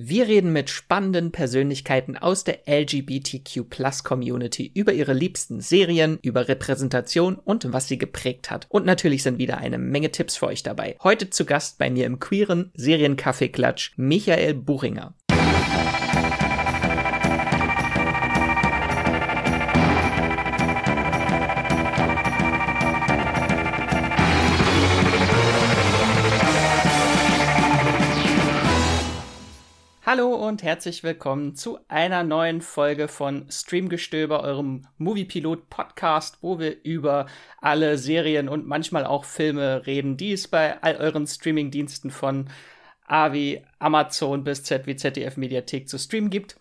Wir reden mit spannenden Persönlichkeiten aus der LGBTQ Community über ihre liebsten Serien, über Repräsentation und was sie geprägt hat. Und natürlich sind wieder eine Menge Tipps für euch dabei. Heute zu Gast bei mir im queeren Serienkaffeeklatsch Michael Buchinger. Hallo und herzlich willkommen zu einer neuen Folge von Streamgestöber, eurem Moviepilot Podcast, wo wir über alle Serien und manchmal auch Filme reden, die es bei all euren Streamingdiensten von A wie Amazon bis Z wie ZDF Mediathek zu streamen gibt.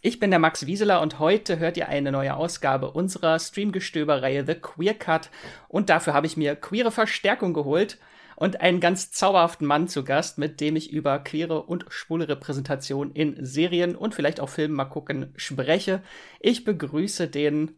Ich bin der Max Wieseler und heute hört ihr eine neue Ausgabe unserer Streamgestöber-Reihe The Queer Cut und dafür habe ich mir queere Verstärkung geholt und einen ganz zauberhaften Mann zu Gast, mit dem ich über queere und schwule Repräsentation in Serien und vielleicht auch Filmen mal gucken spreche. Ich begrüße den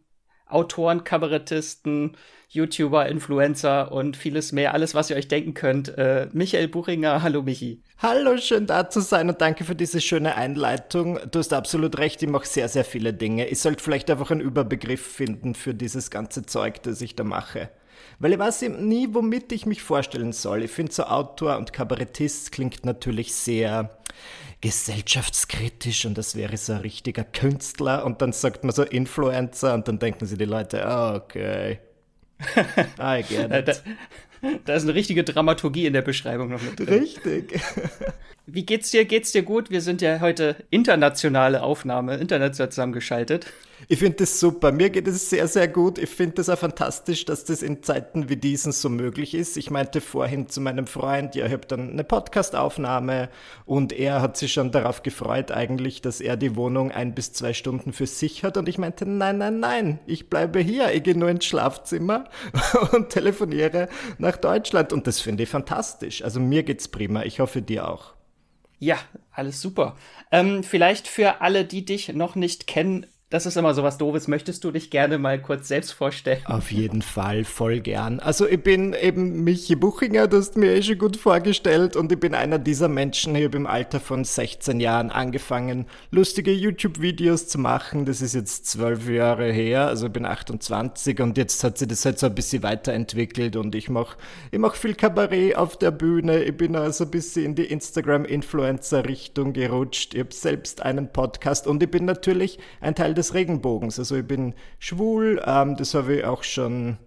Autoren, Kabarettisten, YouTuber, Influencer und vieles mehr, alles, was ihr euch denken könnt. Äh, Michael Buchinger, hallo Michi. Hallo, schön da zu sein und danke für diese schöne Einleitung. Du hast absolut recht, ich mache sehr, sehr viele Dinge. Ich sollte vielleicht einfach einen Überbegriff finden für dieses ganze Zeug, das ich da mache. Weil ich weiß eben nie, womit ich mich vorstellen soll. Ich finde so Autor und Kabarettist klingt natürlich sehr gesellschaftskritisch und das wäre so ein richtiger Künstler und dann sagt man so Influencer und dann denken sich die Leute, oh, okay. I get it. Da, da ist eine richtige Dramaturgie in der Beschreibung noch mit drin. Richtig. Wie geht's dir? Geht's dir gut? Wir sind ja heute internationale Aufnahme, international zusammengeschaltet. Ich finde das super. Mir geht es sehr, sehr gut. Ich finde es auch fantastisch, dass das in Zeiten wie diesen so möglich ist. Ich meinte vorhin zu meinem Freund, ja, ich habe dann eine Podcastaufnahme und er hat sich schon darauf gefreut eigentlich, dass er die Wohnung ein bis zwei Stunden für sich hat. Und ich meinte, nein, nein, nein, ich bleibe hier. Ich gehe nur ins Schlafzimmer und telefoniere nach Deutschland. Und das finde ich fantastisch. Also mir geht's prima. Ich hoffe dir auch. Ja, alles super. Ähm, vielleicht für alle, die dich noch nicht kennen, das ist immer so was Doofes. Möchtest du dich gerne mal kurz selbst vorstellen? Auf jeden Fall, voll gern. Also ich bin eben Michi Buchinger, das hast mir eh schon gut vorgestellt und ich bin einer dieser Menschen. Ich habe im Alter von 16 Jahren angefangen, lustige YouTube-Videos zu machen. Das ist jetzt zwölf Jahre her, also ich bin 28 und jetzt hat sich das halt so ein bisschen weiterentwickelt und ich mache ich mach viel Kabarett auf der Bühne. Ich bin also ein bisschen in die Instagram-Influencer-Richtung gerutscht. Ich habe selbst einen Podcast und ich bin natürlich ein Teil des des Regenbogens. Also ich bin schwul, ähm, das habe ich auch schon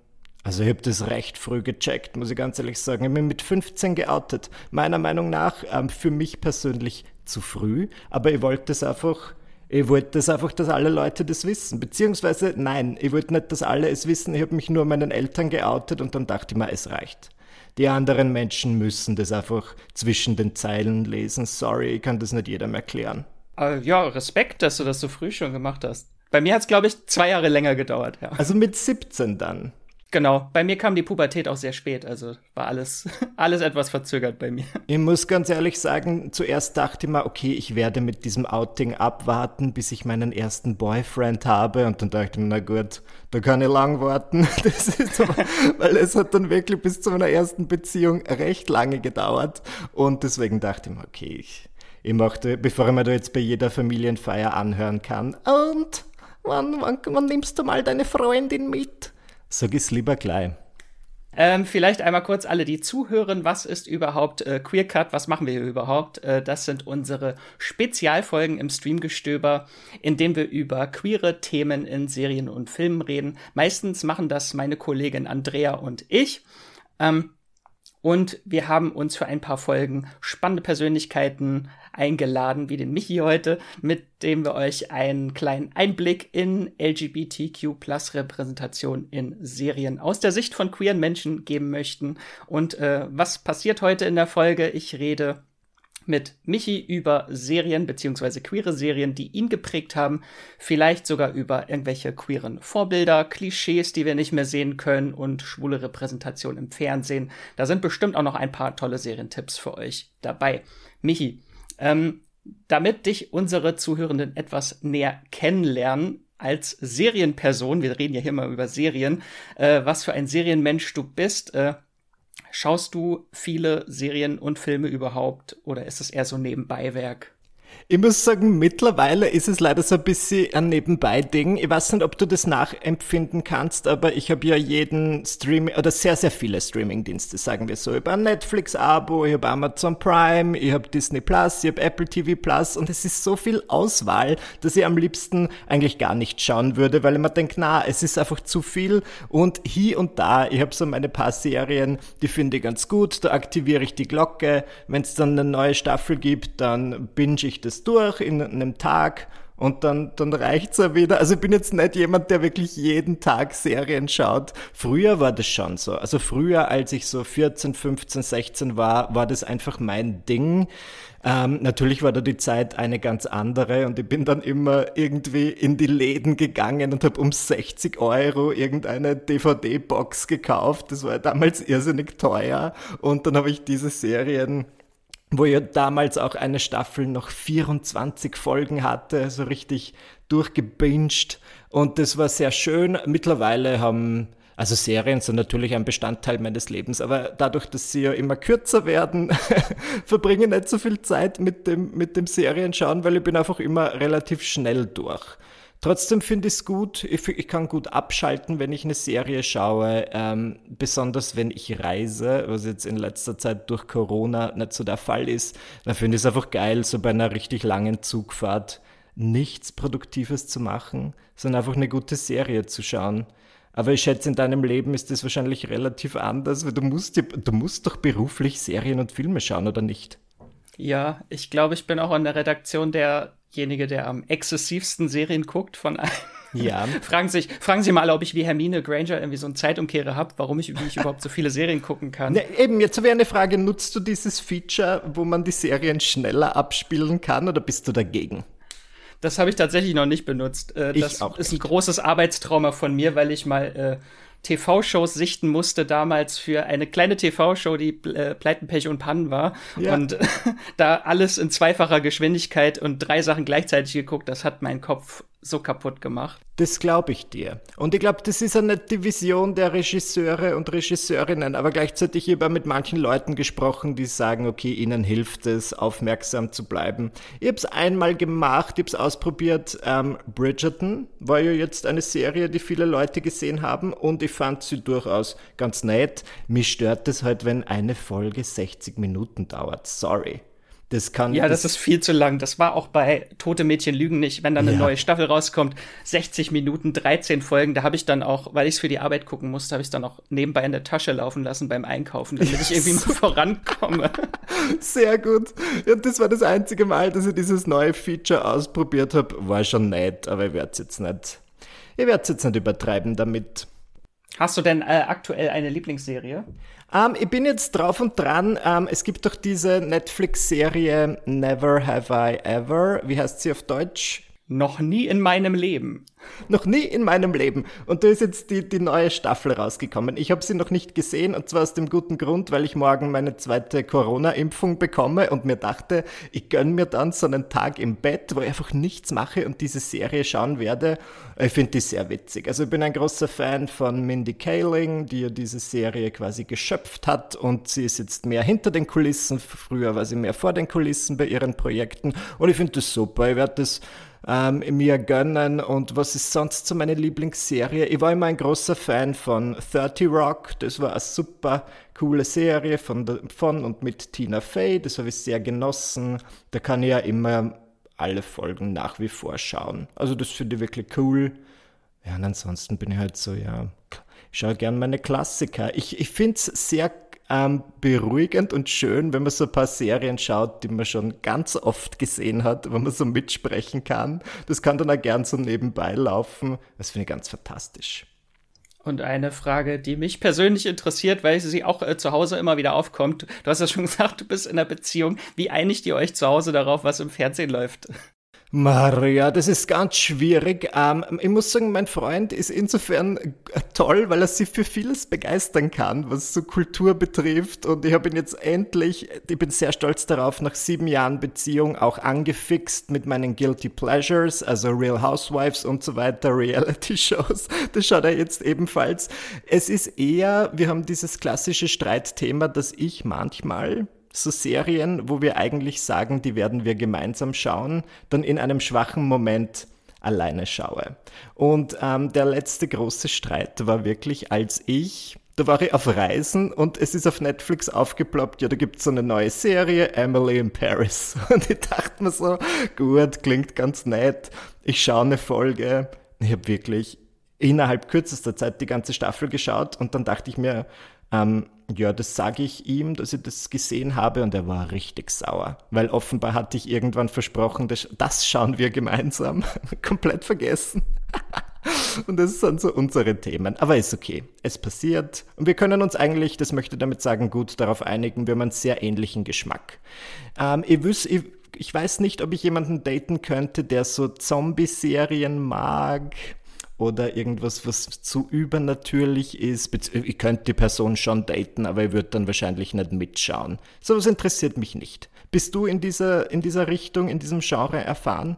also ich habe das recht früh gecheckt, muss ich ganz ehrlich sagen. Ich bin mit 15 geoutet. Meiner Meinung nach ähm, für mich persönlich zu früh, aber ich wollte das einfach, ich wollte das einfach, dass alle Leute das wissen. Beziehungsweise nein, ich wollte nicht, dass alle es wissen. Ich habe mich nur meinen Eltern geoutet und dann dachte ich mir, es reicht. Die anderen Menschen müssen das einfach zwischen den Zeilen lesen. Sorry, ich kann das nicht jedem erklären. Äh, ja, Respekt, dass du das so früh schon gemacht hast. Bei mir hat es, glaube ich, zwei Jahre länger gedauert, ja. Also mit 17 dann. Genau, bei mir kam die Pubertät auch sehr spät, also war alles, alles etwas verzögert bei mir. Ich muss ganz ehrlich sagen, zuerst dachte ich mir, okay, ich werde mit diesem Outing abwarten, bis ich meinen ersten Boyfriend habe und dann dachte ich mir, na gut, da kann ich lang warten. Das ist aber, weil es hat dann wirklich bis zu meiner ersten Beziehung recht lange gedauert und deswegen dachte ich mir, okay, ich, ich möchte, bevor ich mir da jetzt bei jeder Familienfeier anhören kann. Und wann, wann, wann nimmst du mal deine Freundin mit? Sag es lieber gleich. Ähm, vielleicht einmal kurz alle, die zuhören, was ist überhaupt äh, Queer Cut, was machen wir hier überhaupt? Äh, das sind unsere Spezialfolgen im Streamgestöber, in dem wir über queere Themen in Serien und Filmen reden. Meistens machen das meine Kollegin Andrea und ich. Ähm, und wir haben uns für ein paar Folgen spannende Persönlichkeiten eingeladen, wie den Michi heute, mit dem wir euch einen kleinen Einblick in LGBTQ Plus Repräsentation in Serien aus der Sicht von queeren Menschen geben möchten. Und äh, was passiert heute in der Folge? Ich rede mit Michi über Serien beziehungsweise queere Serien, die ihn geprägt haben, vielleicht sogar über irgendwelche queeren Vorbilder, Klischees, die wir nicht mehr sehen können und schwule Repräsentation im Fernsehen. Da sind bestimmt auch noch ein paar tolle Serientipps für euch dabei. Michi, ähm, damit dich unsere Zuhörenden etwas näher kennenlernen, als Serienperson, wir reden ja hier mal über Serien, äh, was für ein Serienmensch du bist, äh, Schaust du viele Serien und Filme überhaupt oder ist es eher so Nebenbeiwerk? Ich muss sagen, mittlerweile ist es leider so ein bisschen ein Nebenbei-Ding. Ich weiß nicht, ob du das nachempfinden kannst, aber ich habe ja jeden Streaming, oder sehr, sehr viele Streaming-Dienste, sagen wir so. Ich habe ein Netflix-Abo, ich habe Amazon Prime, ich habe Disney Plus, ich habe Apple TV Plus und es ist so viel Auswahl, dass ich am liebsten eigentlich gar nicht schauen würde, weil ich mir denke, na, es ist einfach zu viel und hier und da, ich habe so meine paar Serien, die finde ich ganz gut, da aktiviere ich die Glocke, wenn es dann eine neue Staffel gibt, dann binge ich das durch in einem Tag und dann, dann reicht's ja wieder. Also ich bin jetzt nicht jemand, der wirklich jeden Tag Serien schaut. Früher war das schon so. Also früher, als ich so 14, 15, 16 war, war das einfach mein Ding. Ähm, natürlich war da die Zeit eine ganz andere und ich bin dann immer irgendwie in die Läden gegangen und habe um 60 Euro irgendeine DVD-Box gekauft. Das war damals irrsinnig teuer und dann habe ich diese Serien wo ja damals auch eine Staffel noch 24 Folgen hatte, so richtig durchgebinged. Und das war sehr schön. Mittlerweile haben, also Serien sind natürlich ein Bestandteil meines Lebens, aber dadurch, dass sie ja immer kürzer werden, verbringe ich nicht so viel Zeit mit dem, mit dem Serienschauen, weil ich bin einfach immer relativ schnell durch. Trotzdem finde ich es gut, ich, kann gut abschalten, wenn ich eine Serie schaue, ähm, besonders wenn ich reise, was jetzt in letzter Zeit durch Corona nicht so der Fall ist. Dann finde ich es einfach geil, so bei einer richtig langen Zugfahrt nichts Produktives zu machen, sondern einfach eine gute Serie zu schauen. Aber ich schätze, in deinem Leben ist das wahrscheinlich relativ anders, weil du musst, du musst doch beruflich Serien und Filme schauen, oder nicht? Ja, ich glaube, ich bin auch an der Redaktion der derjenige, der am exzessivsten Serien guckt von allen. Ja. fragen, sich, fragen Sie mal, ob ich wie Hermine Granger irgendwie so einen Zeitumkehrer habe, warum ich, ich überhaupt so viele Serien gucken kann. Ne, eben, jetzt wäre eine Frage, nutzt du dieses Feature, wo man die Serien schneller abspielen kann oder bist du dagegen? Das habe ich tatsächlich noch nicht benutzt. Äh, das ist ein großes Arbeitstrauma von mir, weil ich mal äh, TV-Shows sichten musste damals für eine kleine TV-Show, die äh, Pleiten, Pech und Pannen war. Ja. Und da alles in zweifacher Geschwindigkeit und drei Sachen gleichzeitig geguckt, das hat meinen Kopf so kaputt gemacht. Das glaube ich dir. Und ich glaube, das ist eine Division der Regisseure und Regisseurinnen, aber gleichzeitig habe ich mit manchen Leuten gesprochen, die sagen, okay, ihnen hilft es, aufmerksam zu bleiben. Ich habe es einmal gemacht, ich habe es ausprobiert. Ähm, Bridgerton war ja jetzt eine Serie, die viele Leute gesehen haben und ich fand sie durchaus ganz nett. Mich stört es halt, wenn eine Folge 60 Minuten dauert. Sorry. Das kann. Ja, das, das, ist viel zu lang. Das war auch bei Tote Mädchen lügen nicht, wenn dann eine ja. neue Staffel rauskommt. 60 Minuten, 13 Folgen. Da habe ich dann auch, weil ich es für die Arbeit gucken musste, habe ich dann auch nebenbei in der Tasche laufen lassen beim Einkaufen, damit ich irgendwie mal vorankomme. Sehr gut. Ja, das war das einzige Mal, dass ich dieses neue Feature ausprobiert habe. War schon nett, aber ich werde es jetzt nicht. Ich werde es jetzt nicht übertreiben damit. Hast du denn äh, aktuell eine Lieblingsserie? Um, ähm, ich bin jetzt drauf und dran. Um, ähm, es gibt doch diese Netflix-Serie Never Have I Ever. Wie heißt sie auf Deutsch? Noch nie in meinem Leben. Noch nie in meinem Leben. Und da ist jetzt die, die neue Staffel rausgekommen. Ich habe sie noch nicht gesehen und zwar aus dem guten Grund, weil ich morgen meine zweite Corona-Impfung bekomme und mir dachte, ich gönne mir dann so einen Tag im Bett, wo ich einfach nichts mache und diese Serie schauen werde. Ich finde die sehr witzig. Also ich bin ein großer Fan von Mindy Kaling, die ja diese Serie quasi geschöpft hat und sie ist jetzt mehr hinter den Kulissen. Früher war sie mehr vor den Kulissen bei ihren Projekten und ich finde das super. Ich werde das ähm, mir gönnen. Und was ist sonst so meine Lieblingsserie? Ich war immer ein großer Fan von 30 Rock. Das war eine super coole Serie von, von und mit Tina Fey. Das habe ich sehr genossen. Da kann ich ja immer alle Folgen nach wie vor schauen. Also das finde ich wirklich cool. Ja, und ansonsten bin ich halt so, ja, ich schaue gern meine Klassiker. Ich, ich finde es sehr ähm, beruhigend und schön, wenn man so ein paar Serien schaut, die man schon ganz oft gesehen hat, wo man so mitsprechen kann. Das kann dann auch gern so nebenbei laufen. Das finde ich ganz fantastisch. Und eine Frage, die mich persönlich interessiert, weil sie auch äh, zu Hause immer wieder aufkommt. Du hast ja schon gesagt, du bist in einer Beziehung. Wie einigt ihr euch zu Hause darauf, was im Fernsehen läuft? Maria, das ist ganz schwierig. Ähm, ich muss sagen, mein Freund ist insofern toll, weil er sich für vieles begeistern kann, was so Kultur betrifft. Und ich habe ihn jetzt endlich, ich bin sehr stolz darauf, nach sieben Jahren Beziehung auch angefixt mit meinen Guilty Pleasures, also Real Housewives und so weiter, Reality-Shows. Das schaut er jetzt ebenfalls. Es ist eher, wir haben dieses klassische Streitthema, dass ich manchmal so Serien, wo wir eigentlich sagen, die werden wir gemeinsam schauen, dann in einem schwachen Moment alleine schaue. Und ähm, der letzte große Streit war wirklich, als ich da war ich auf Reisen und es ist auf Netflix aufgeploppt, ja, da gibt es so eine neue Serie, Emily in Paris. Und ich dachte mir so, gut, klingt ganz nett. Ich schaue eine Folge. Ich habe wirklich innerhalb kürzester Zeit die ganze Staffel geschaut und dann dachte ich mir, ähm, ja, das sage ich ihm, dass ich das gesehen habe und er war richtig sauer, weil offenbar hatte ich irgendwann versprochen, das, das schauen wir gemeinsam. Komplett vergessen. Und das sind so unsere Themen. Aber ist okay. Es passiert. Und wir können uns eigentlich, das möchte ich damit sagen, gut darauf einigen, wir haben einen sehr ähnlichen Geschmack. Ähm, ich, wüs, ich, ich weiß nicht, ob ich jemanden daten könnte, der so Zombie-Serien mag oder irgendwas, was zu übernatürlich ist. Ich könnte die Person schon daten, aber ich würde dann wahrscheinlich nicht mitschauen. So was interessiert mich nicht. Bist du in dieser, in dieser Richtung, in diesem Genre erfahren?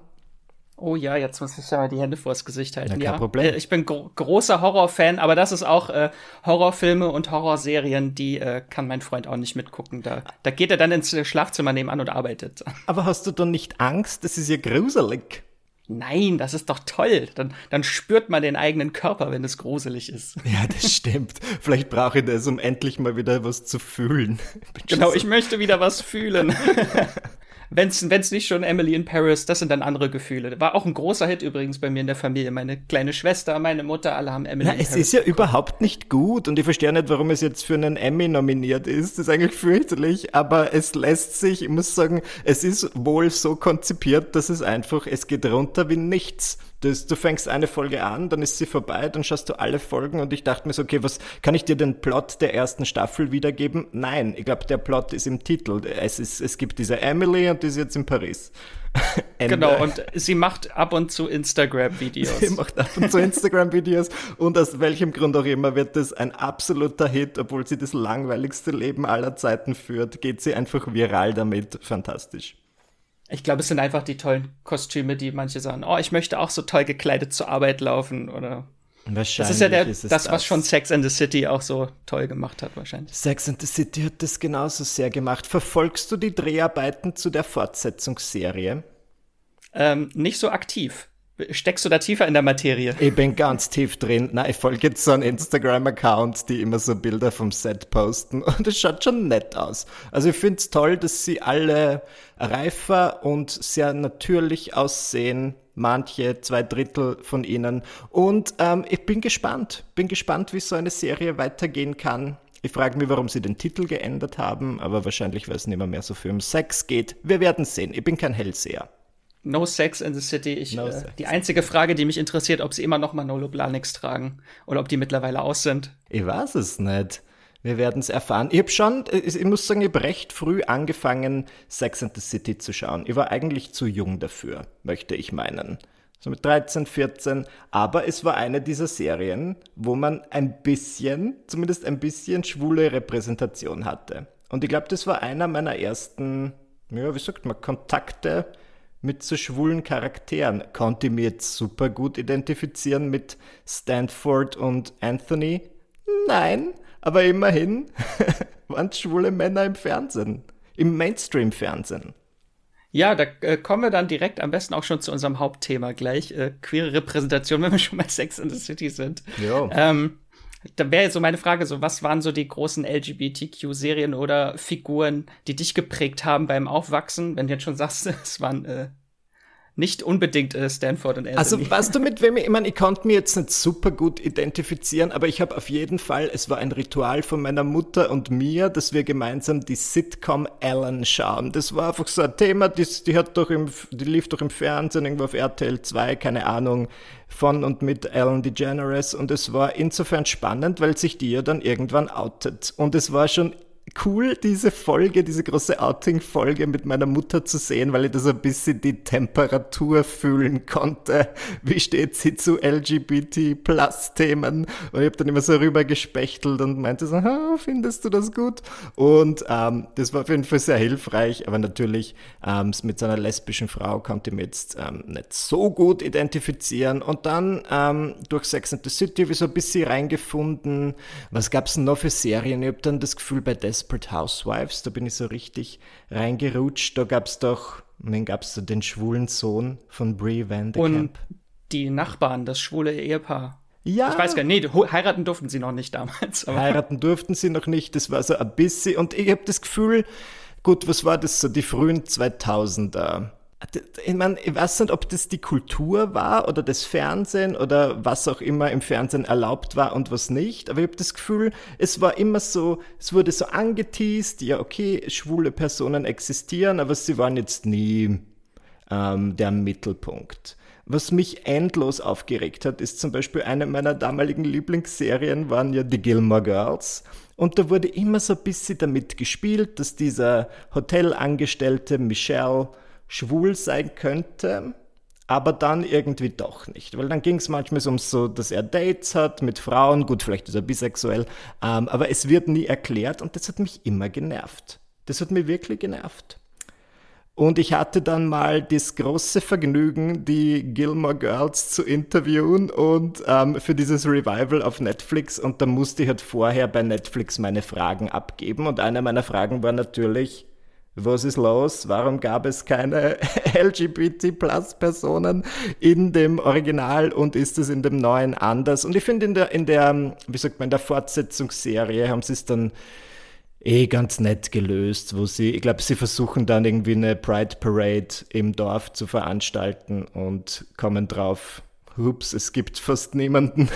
Oh ja, jetzt muss ich ja die Hände vors Gesicht halten. Na, kein ja, Problem. Äh, ich bin gro großer Horrorfan, aber das ist auch äh, Horrorfilme und Horrorserien, die äh, kann mein Freund auch nicht mitgucken. Da, da geht er dann ins Schlafzimmer nebenan und arbeitet. Aber hast du dann nicht Angst? Das ist ja gruselig. Nein, das ist doch toll. Dann, dann spürt man den eigenen Körper, wenn es gruselig ist. Ja, das stimmt. Vielleicht brauche ich das, um endlich mal wieder was zu fühlen. Genau, ich möchte wieder was fühlen. wenn es nicht schon Emily in Paris, das sind dann andere Gefühle. War auch ein großer Hit übrigens bei mir in der Familie. Meine kleine Schwester, meine Mutter, alle haben Emily Na, in es Paris. Es ist ja geguckt. überhaupt nicht gut und ich verstehe nicht, warum es jetzt für einen Emmy nominiert ist. Das ist eigentlich fürchterlich, aber es lässt sich, ich muss sagen, es ist wohl so konzipiert, dass es einfach, es geht runter wie nichts. Das, du fängst eine Folge an, dann ist sie vorbei, dann schaust du alle Folgen und ich dachte mir so, okay, was kann ich dir den Plot der ersten Staffel wiedergeben? Nein, ich glaube, der Plot ist im Titel. Es, ist, es gibt diese Emily und die ist jetzt in Paris. genau, und sie macht ab und zu Instagram-Videos. Sie macht ab und zu Instagram-Videos und aus welchem Grund auch immer wird das ein absoluter Hit, obwohl sie das langweiligste Leben aller Zeiten führt, geht sie einfach viral damit. Fantastisch. Ich glaube, es sind einfach die tollen Kostüme, die manche sagen, oh, ich möchte auch so toll gekleidet zur Arbeit laufen oder Wahrscheinlich das ist ja der, ist das, das, was schon Sex and the City auch so toll gemacht hat, wahrscheinlich. Sex and the City hat das genauso sehr gemacht. Verfolgst du die Dreharbeiten zu der Fortsetzungsserie? Ähm, nicht so aktiv. Steckst du da tiefer in der Materie? Ich bin ganz tief drin. Na, ich folge jetzt so einen Instagram-Account, die immer so Bilder vom Set posten und es schaut schon nett aus. Also ich finde es toll, dass sie alle reifer und sehr natürlich aussehen. Manche, zwei Drittel von ihnen. Und ähm, ich bin gespannt. Bin gespannt, wie so eine Serie weitergehen kann. Ich frage mich, warum sie den Titel geändert haben, aber wahrscheinlich, weil es nicht mehr, mehr so viel um Sex geht. Wir werden sehen. Ich bin kein Hellseher. No Sex in the City. Ich, no äh, die einzige Frage, die mich interessiert, ob sie immer noch Manolo Blahniks tragen oder ob die mittlerweile aus sind. Ich weiß es nicht. Wir werden es erfahren. Ich habe schon, äh, ich muss sagen, ich habe recht früh angefangen, Sex and the City zu schauen. Ich war eigentlich zu jung dafür, möchte ich meinen. So mit 13, 14. Aber es war eine dieser Serien, wo man ein bisschen, zumindest ein bisschen schwule Repräsentation hatte. Und ich glaube, das war einer meiner ersten, ja, wie sagt man, Kontakte mit so schwulen Charakteren. Konnte ich mich jetzt super gut identifizieren mit Stanford und Anthony? Nein, aber immerhin waren es schwule Männer im Fernsehen, im Mainstream-Fernsehen. Ja, da äh, kommen wir dann direkt am besten auch schon zu unserem Hauptthema gleich. Äh, queere Repräsentation, wenn wir schon bei Sex in the City sind. Ja. Ähm, da wäre jetzt so meine Frage, so was waren so die großen LGBTQ-Serien oder Figuren, die dich geprägt haben beim Aufwachsen? Wenn du jetzt schon sagst, es waren äh, nicht unbedingt äh, Stanford und Anthony. Also weißt du, mit wem ich, ich meine, ich konnte mich jetzt nicht super gut identifizieren, aber ich habe auf jeden Fall, es war ein Ritual von meiner Mutter und mir, dass wir gemeinsam die Sitcom Ellen schauen. Das war einfach so ein Thema, die, die hat doch im, die lief doch im Fernsehen, irgendwo auf RTL 2, keine Ahnung, von und mit Ellen DeGeneres und es war insofern spannend, weil sich die ja dann irgendwann outet. Und es war schon cool, diese Folge, diese große Outing-Folge mit meiner Mutter zu sehen, weil ich da so ein bisschen die Temperatur fühlen konnte. Wie steht sie zu LGBT-Plus-Themen? Und ich habe dann immer so rüber gespechtelt und meinte so, findest du das gut? Und ähm, das war auf jeden Fall sehr hilfreich, aber natürlich ähm, mit so einer lesbischen Frau konnte ich mich jetzt ähm, nicht so gut identifizieren. Und dann ähm, durch Sex and the City habe ich so ein bisschen reingefunden. Was gab's denn noch für Serien? Ich habe dann das Gefühl, bei Des Desperate Housewives, da bin ich so richtig reingerutscht. Da gab es doch, wen gab es den schwulen Sohn von Brie Van de Und Camp. die Nachbarn, das schwule Ehepaar. Ja, Ich weiß gar nicht, nee, heiraten durften sie noch nicht damals. Aber heiraten durften sie noch nicht, das war so ein bisschen. Und ich habe das Gefühl, gut, was war das so, die frühen 2000er? Ich meine, ich weiß nicht, ob das die Kultur war oder das Fernsehen oder was auch immer im Fernsehen erlaubt war und was nicht. Aber ich habe das Gefühl, es war immer so, es wurde so angeteased, ja, okay, schwule Personen existieren, aber sie waren jetzt nie ähm, der Mittelpunkt. Was mich endlos aufgeregt hat, ist zum Beispiel eine meiner damaligen Lieblingsserien waren ja die Gilmore Girls. Und da wurde immer so ein bisschen damit gespielt, dass dieser Hotelangestellte Michelle schwul sein könnte, aber dann irgendwie doch nicht. Weil dann ging es manchmal so um so, dass er Dates hat mit Frauen, gut, vielleicht ist er bisexuell, ähm, aber es wird nie erklärt und das hat mich immer genervt. Das hat mich wirklich genervt. Und ich hatte dann mal das große Vergnügen, die Gilmore Girls zu interviewen und ähm, für dieses Revival auf Netflix. Und da musste ich halt vorher bei Netflix meine Fragen abgeben. Und eine meiner Fragen war natürlich, was ist los? Warum gab es keine LGBT-Plus-Personen in dem Original und ist es in dem neuen anders? Und ich finde, in der, in der, wie sagt man, in der Fortsetzungsserie haben sie es dann eh ganz nett gelöst, wo sie, ich glaube, sie versuchen dann irgendwie eine Pride Parade im Dorf zu veranstalten und kommen drauf, hups, es gibt fast niemanden.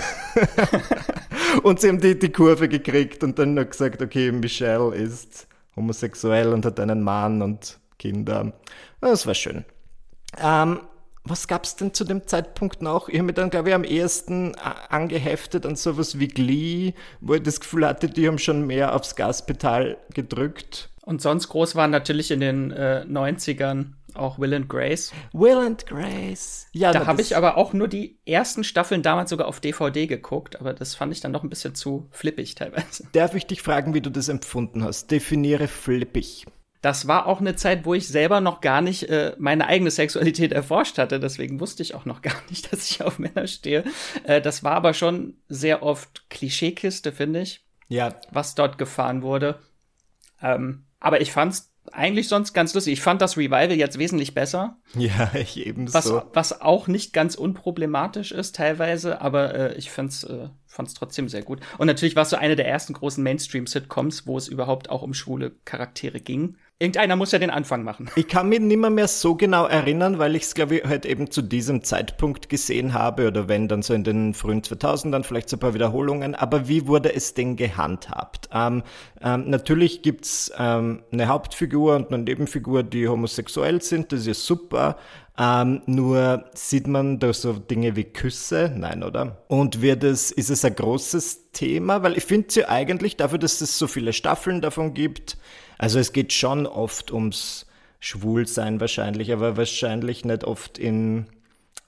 und sie haben die, die Kurve gekriegt und dann noch gesagt, okay, Michelle ist homosexuell und hat einen Mann und Kinder. Das war schön. Ähm, was gab es denn zu dem Zeitpunkt noch? Ich habe mich dann, glaube ich, am ehesten a- angeheftet an sowas wie Glee, wo ich das Gefühl hatte, die haben schon mehr aufs Gaspedal gedrückt. Und sonst groß waren natürlich in den äh, 90ern auch Will and Grace. Will and Grace. Ja, Da habe ich aber auch nur die ersten Staffeln damals sogar auf DVD geguckt, aber das fand ich dann doch ein bisschen zu flippig teilweise. Darf ich dich fragen, wie du das empfunden hast? Definiere flippig. Das war auch eine Zeit, wo ich selber noch gar nicht äh, meine eigene Sexualität erforscht hatte. Deswegen wusste ich auch noch gar nicht, dass ich auf Männer stehe. Äh, das war aber schon sehr oft Klischeekiste, finde ich, Ja, was dort gefahren wurde. Ähm, aber ich fand's eigentlich sonst ganz lustig. Ich fand das Revival jetzt wesentlich besser. ja, ich ebenso. Was, was auch nicht ganz unproblematisch ist teilweise, aber äh, ich fand's, äh, fand's trotzdem sehr gut. Und natürlich war es so eine der ersten großen Mainstream-Sitcoms, wo es überhaupt auch um schwule Charaktere ging. Irgendeiner muss ja den Anfang machen. Ich kann mich nimmer mehr so genau erinnern, weil ich es, glaube ich, halt eben zu diesem Zeitpunkt gesehen habe oder wenn dann so in den frühen 2000ern, vielleicht so ein paar Wiederholungen. Aber wie wurde es denn gehandhabt? Ähm, ähm, natürlich gibt's ähm, eine Hauptfigur und eine Nebenfigur, die homosexuell sind, das ist super. Ähm, nur sieht man da so Dinge wie Küsse? Nein, oder? Und wird es, ist es ein großes Thema? Weil ich finde ja eigentlich dafür, dass es so viele Staffeln davon gibt, also es geht schon oft ums Schwulsein wahrscheinlich, aber wahrscheinlich nicht oft in,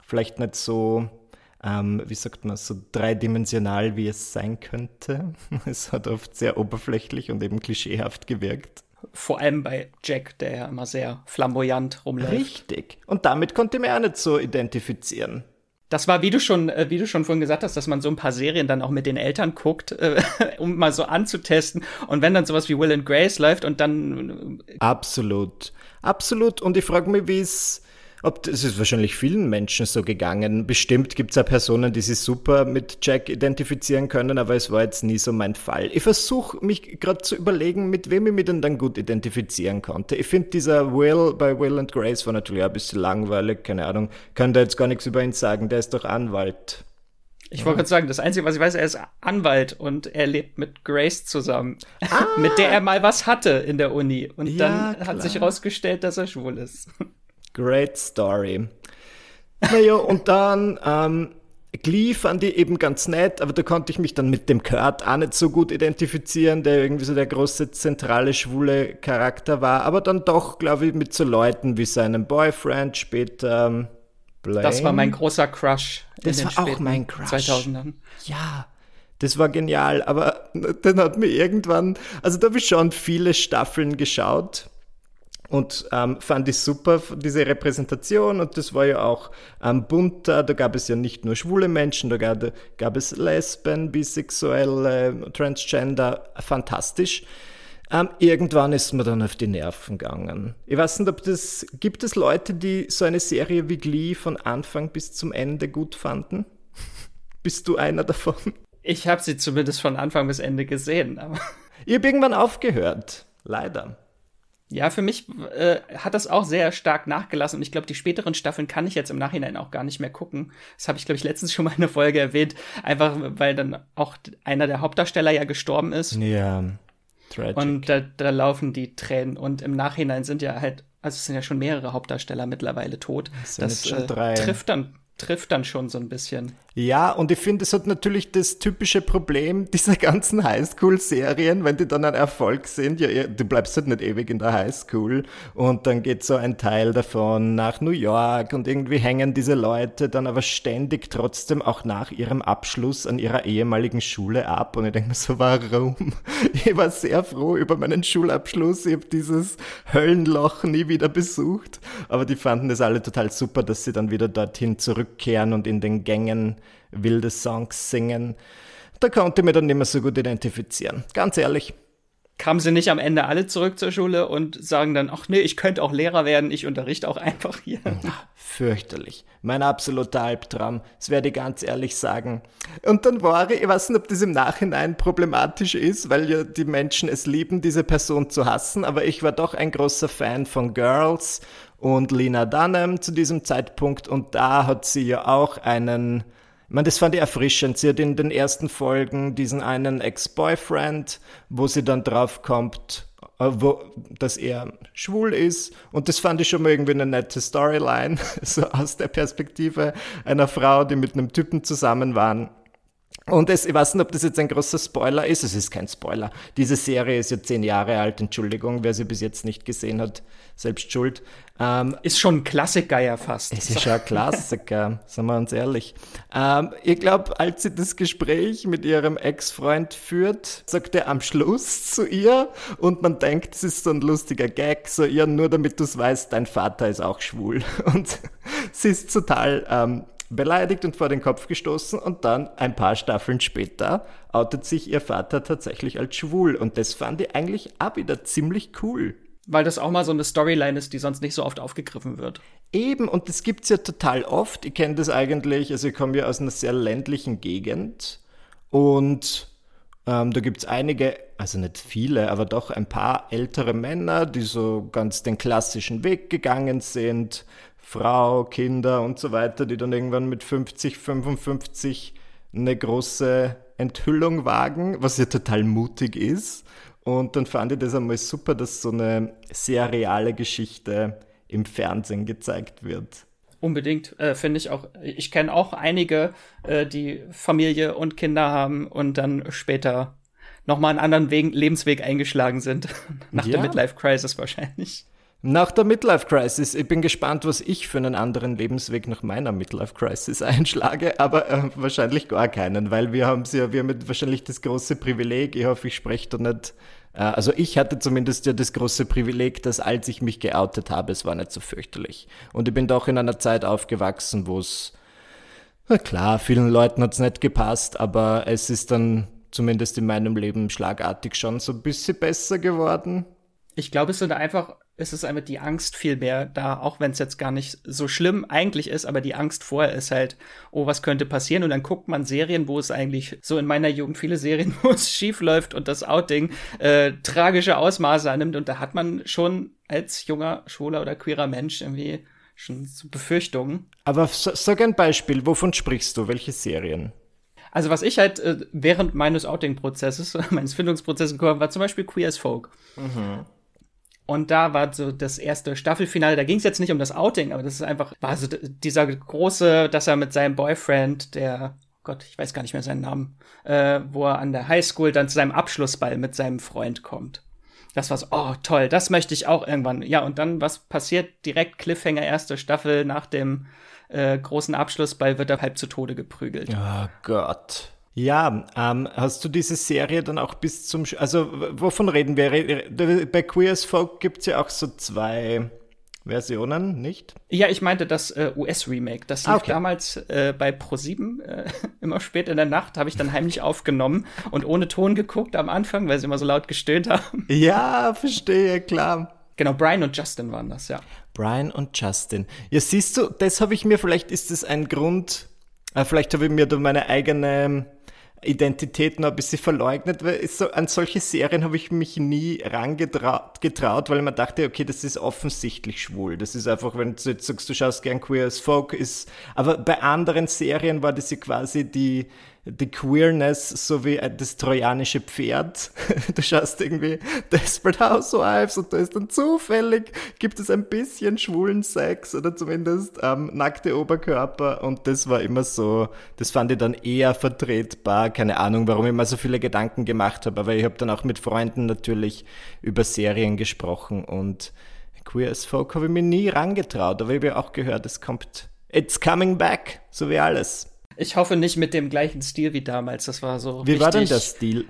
vielleicht nicht so, ähm, wie sagt man, so dreidimensional, wie es sein könnte. Es hat oft sehr oberflächlich und eben klischeehaft gewirkt. Vor allem bei Jack, der ja immer sehr flamboyant rumläuft. Richtig. Und damit konnte ich mich auch nicht so identifizieren. Das war, wie du schon, äh, wie du schon vorhin gesagt hast, dass man so ein paar Serien dann auch mit den Eltern guckt, äh, um mal so anzutesten. Und wenn dann sowas wie Will and Grace läuft und dann äh, Absolut. Absolut. Und ich frage mich, wie es, ob das ist wahrscheinlich vielen Menschen so gegangen. Bestimmt gibt es ja Personen, die sich super mit Jack identifizieren können, aber es war jetzt nie so mein Fall. Ich versuche mich gerade zu überlegen, mit wem ich mich denn dann gut identifizieren konnte. Ich finde dieser Will bei Will and Grace war natürlich auch ein bisschen langweilig, keine Ahnung. Kann da jetzt gar nichts über ihn sagen, der ist doch Anwalt. Ich wollte gerade sagen, das Einzige, was ich weiß, er ist Anwalt und er lebt mit Grace zusammen, mit der er mal was hatte in der Uni. Und Ja, dann klar. hat sich herausgestellt, dass er schwul ist. Great Story. Naja, und dann ähm, Glee fand ich eben ganz nett, aber da konnte ich mich dann mit dem Kurt auch nicht so gut identifizieren, der irgendwie so der große zentrale schwule Charakter war, aber dann doch, glaube ich, mit so Leuten wie seinem Boyfriend später. ähm, Blaine. Das war mein großer Crush. in Das war auch mein Crush. 2000ern. Ja, das war genial, aber dann hat mir irgendwann, also da habe ich schon viele Staffeln geschaut und ähm, fand ich super, diese Repräsentation und das war ja auch ähm, bunter, da gab es ja nicht nur schwule Menschen, da gab, gab es Lesben, Bisexuelle, Transgender, fantastisch. Ähm, irgendwann ist mir dann auf die Nerven gegangen. Ich weiß nicht, ob das, gibt es Leute, die so eine Serie wie Glee von Anfang bis zum Ende gut fanden? Bist du einer davon? Ich habe sie zumindest von Anfang bis Ende gesehen. Aber ich habe irgendwann aufgehört. Leider. Ja, für mich äh, hat das auch sehr stark nachgelassen und ich glaube, die späteren Staffeln kann ich jetzt im Nachhinein auch gar nicht mehr gucken. Das habe ich, glaube ich, letztens schon mal in der Folge erwähnt, einfach weil dann auch einer der Hauptdarsteller ja gestorben ist. Ja. Tragic. Und da, da laufen die Tränen und im Nachhinein sind ja halt, also es sind ja schon mehrere Hauptdarsteller mittlerweile tot. Das, das äh, trifft dann trifft dann schon so ein bisschen. Ja, und ich finde, es hat natürlich das typische Problem dieser ganzen Highschool-Serien, wenn die dann ein Erfolg sind. Ja, du bleibst halt nicht ewig in der Highschool und dann geht so ein Teil davon nach New York und irgendwie hängen diese Leute dann aber ständig trotzdem auch nach ihrem Abschluss an ihrer ehemaligen Schule ab. Und ich denke mir so, warum? Ich war sehr froh über meinen Schulabschluss. Ich habe dieses Höllenloch nie wieder besucht. Aber die fanden es alle total super, dass sie dann wieder dorthin zurückkehren und in den Gängen wilde Songs singen. Da konnte ich mich dann nicht mehr so gut identifizieren. Ganz ehrlich. Kamen sie nicht am Ende alle zurück zur Schule und sagen dann, ach nee, ich könnte auch Lehrer werden, ich unterrichte auch einfach hier. fürchterlich. Mein absoluter Albtraum. Das werde ich ganz ehrlich sagen. Und dann war ich, ich weiß nicht, ob das im Nachhinein problematisch ist, weil ja die Menschen es lieben, diese Person zu hassen, aber ich war doch ein großer Fan von Girls und Lena Dunham zu diesem Zeitpunkt und da hat sie ja auch einen ich meine, das fand ich erfrischend. Sie hat in den ersten Folgen diesen einen Ex-Boyfriend, wo sie dann drauf kommt, äh, wo, dass er schwul ist. Und das fand ich schon mal irgendwie eine nette Storyline, so aus der Perspektive einer Frau, die mit einem Typen zusammen waren. Und es, ich weiß nicht, ob das jetzt ein großer Spoiler ist. Es ist kein Spoiler. Diese Serie ist ja zehn Jahre alt. Entschuldigung, wer sie bis jetzt nicht gesehen hat, selbst schuld. Ähm, ist schon ein Klassiker ja fast. Es ist schon ein Klassiker, sagen wir uns ehrlich. Ähm, ich glaube, als sie das Gespräch mit ihrem Ex-Freund führt, sagt er am Schluss zu ihr und man denkt, es ist so ein lustiger Gag, so ihr, nur damit du es weißt, dein Vater ist auch schwul. Und sie ist total ähm, beleidigt und vor den Kopf gestoßen und dann ein paar Staffeln später outet sich ihr Vater tatsächlich als schwul und das fand ich eigentlich auch wieder ziemlich cool. Weil das auch mal so eine Storyline ist, die sonst nicht so oft aufgegriffen wird. Eben, und das gibt es ja total oft. Ich kenne das eigentlich, also ich komme ja aus einer sehr ländlichen Gegend und ähm, da gibt es einige, also nicht viele, aber doch ein paar ältere Männer, die so ganz den klassischen Weg gegangen sind, Frau, Kinder und so weiter, die dann irgendwann mit 50, 55 eine große Enthüllung wagen, was ja total mutig ist. Und dann fand ich das einmal super, dass so eine sehr reale Geschichte im Fernsehen gezeigt wird. Unbedingt, äh, finde ich auch. Ich kenne auch einige, äh, die Familie und Kinder haben und dann später nochmal einen anderen Weg, Lebensweg eingeschlagen sind. Nach ja. der Midlife Crisis wahrscheinlich. Nach der Midlife Crisis, ich bin gespannt, was ich für einen anderen Lebensweg nach meiner Midlife Crisis einschlage, aber äh, wahrscheinlich gar keinen, weil wir haben ja, wir haben wahrscheinlich das große Privileg, ich hoffe, ich spreche da nicht, äh, also ich hatte zumindest ja das große Privileg, dass als ich mich geoutet habe, es war nicht so fürchterlich. Und ich bin doch in einer Zeit aufgewachsen, wo es, na klar, vielen Leuten hat es nicht gepasst, aber es ist dann zumindest in meinem Leben schlagartig schon so ein bisschen besser geworden. Ich glaube, es sind einfach ist es einfach die Angst viel mehr da, auch wenn es jetzt gar nicht so schlimm eigentlich ist, aber die Angst vorher ist halt, oh, was könnte passieren? Und dann guckt man Serien, wo es eigentlich so in meiner Jugend viele Serien, wo es schief läuft und das Outing äh, tragische Ausmaße annimmt. Und da hat man schon als junger, schwuler oder queerer Mensch irgendwie schon so Befürchtungen. Aber sag ein Beispiel, wovon sprichst du? Welche Serien? Also was ich halt äh, während meines Outing-Prozesses, meines Findungsprozesses gehört, war zum Beispiel Queer as Folk. Mhm. Und da war so das erste Staffelfinale. Da ging es jetzt nicht um das Outing, aber das ist einfach, war so dieser große, dass er mit seinem Boyfriend, der, oh Gott, ich weiß gar nicht mehr seinen Namen, äh, wo er an der Highschool dann zu seinem Abschlussball mit seinem Freund kommt. Das war so, oh toll, das möchte ich auch irgendwann. Ja, und dann, was passiert? Direkt Cliffhanger, erste Staffel nach dem äh, großen Abschlussball wird er halb zu Tode geprügelt. Oh Gott. Ja, ähm, hast du diese Serie dann auch bis zum, Sch also wovon reden wir? Bei Queer as Folk gibt es ja auch so zwei Versionen, nicht? Ja, ich meinte das äh, US-Remake. Das lief Ah, okay. damals äh, bei Pro7 äh, immer spät in der Nacht, habe ich dann heimlich aufgenommen und ohne Ton geguckt am Anfang, weil sie immer so laut gestöhnt haben. Ja, verstehe, klar. Genau, Brian und Justin waren das, ja. Brian und Justin. Ja, siehst du, das habe ich mir, vielleicht ist das ein Grund, äh, vielleicht habe ich mir da meine eigene Identität noch ein bisschen verleugnet, weil so, an solche Serien habe ich mich nie rangetraut, getraut, weil mir dachte, okay, das ist offensichtlich schwul. Das ist einfach, wenn du jetzt sagst, du schaust gern Queer as Folk, ist, aber bei anderen Serien war das quasi die, die Queerness, so wie äh, das trojanische Pferd. Du schaust irgendwie Desperate Housewives und da ist dann zufällig, gibt es ein bisschen schwulen Sex oder zumindest ähm, nackte Oberkörper und das war immer so, das fand ich dann eher vertretbar. Keine Ahnung, warum ich mir so viele Gedanken gemacht habe, aber ich habe dann auch mit Freunden natürlich über Serien gesprochen und Queer as Folk habe ich mir nie rangetraut, aber ich habe ja auch gehört, es kommt, it's coming back, so wie alles. Ich hoffe nicht mit dem gleichen Stil wie damals. Das war so Wie war denn der Stil?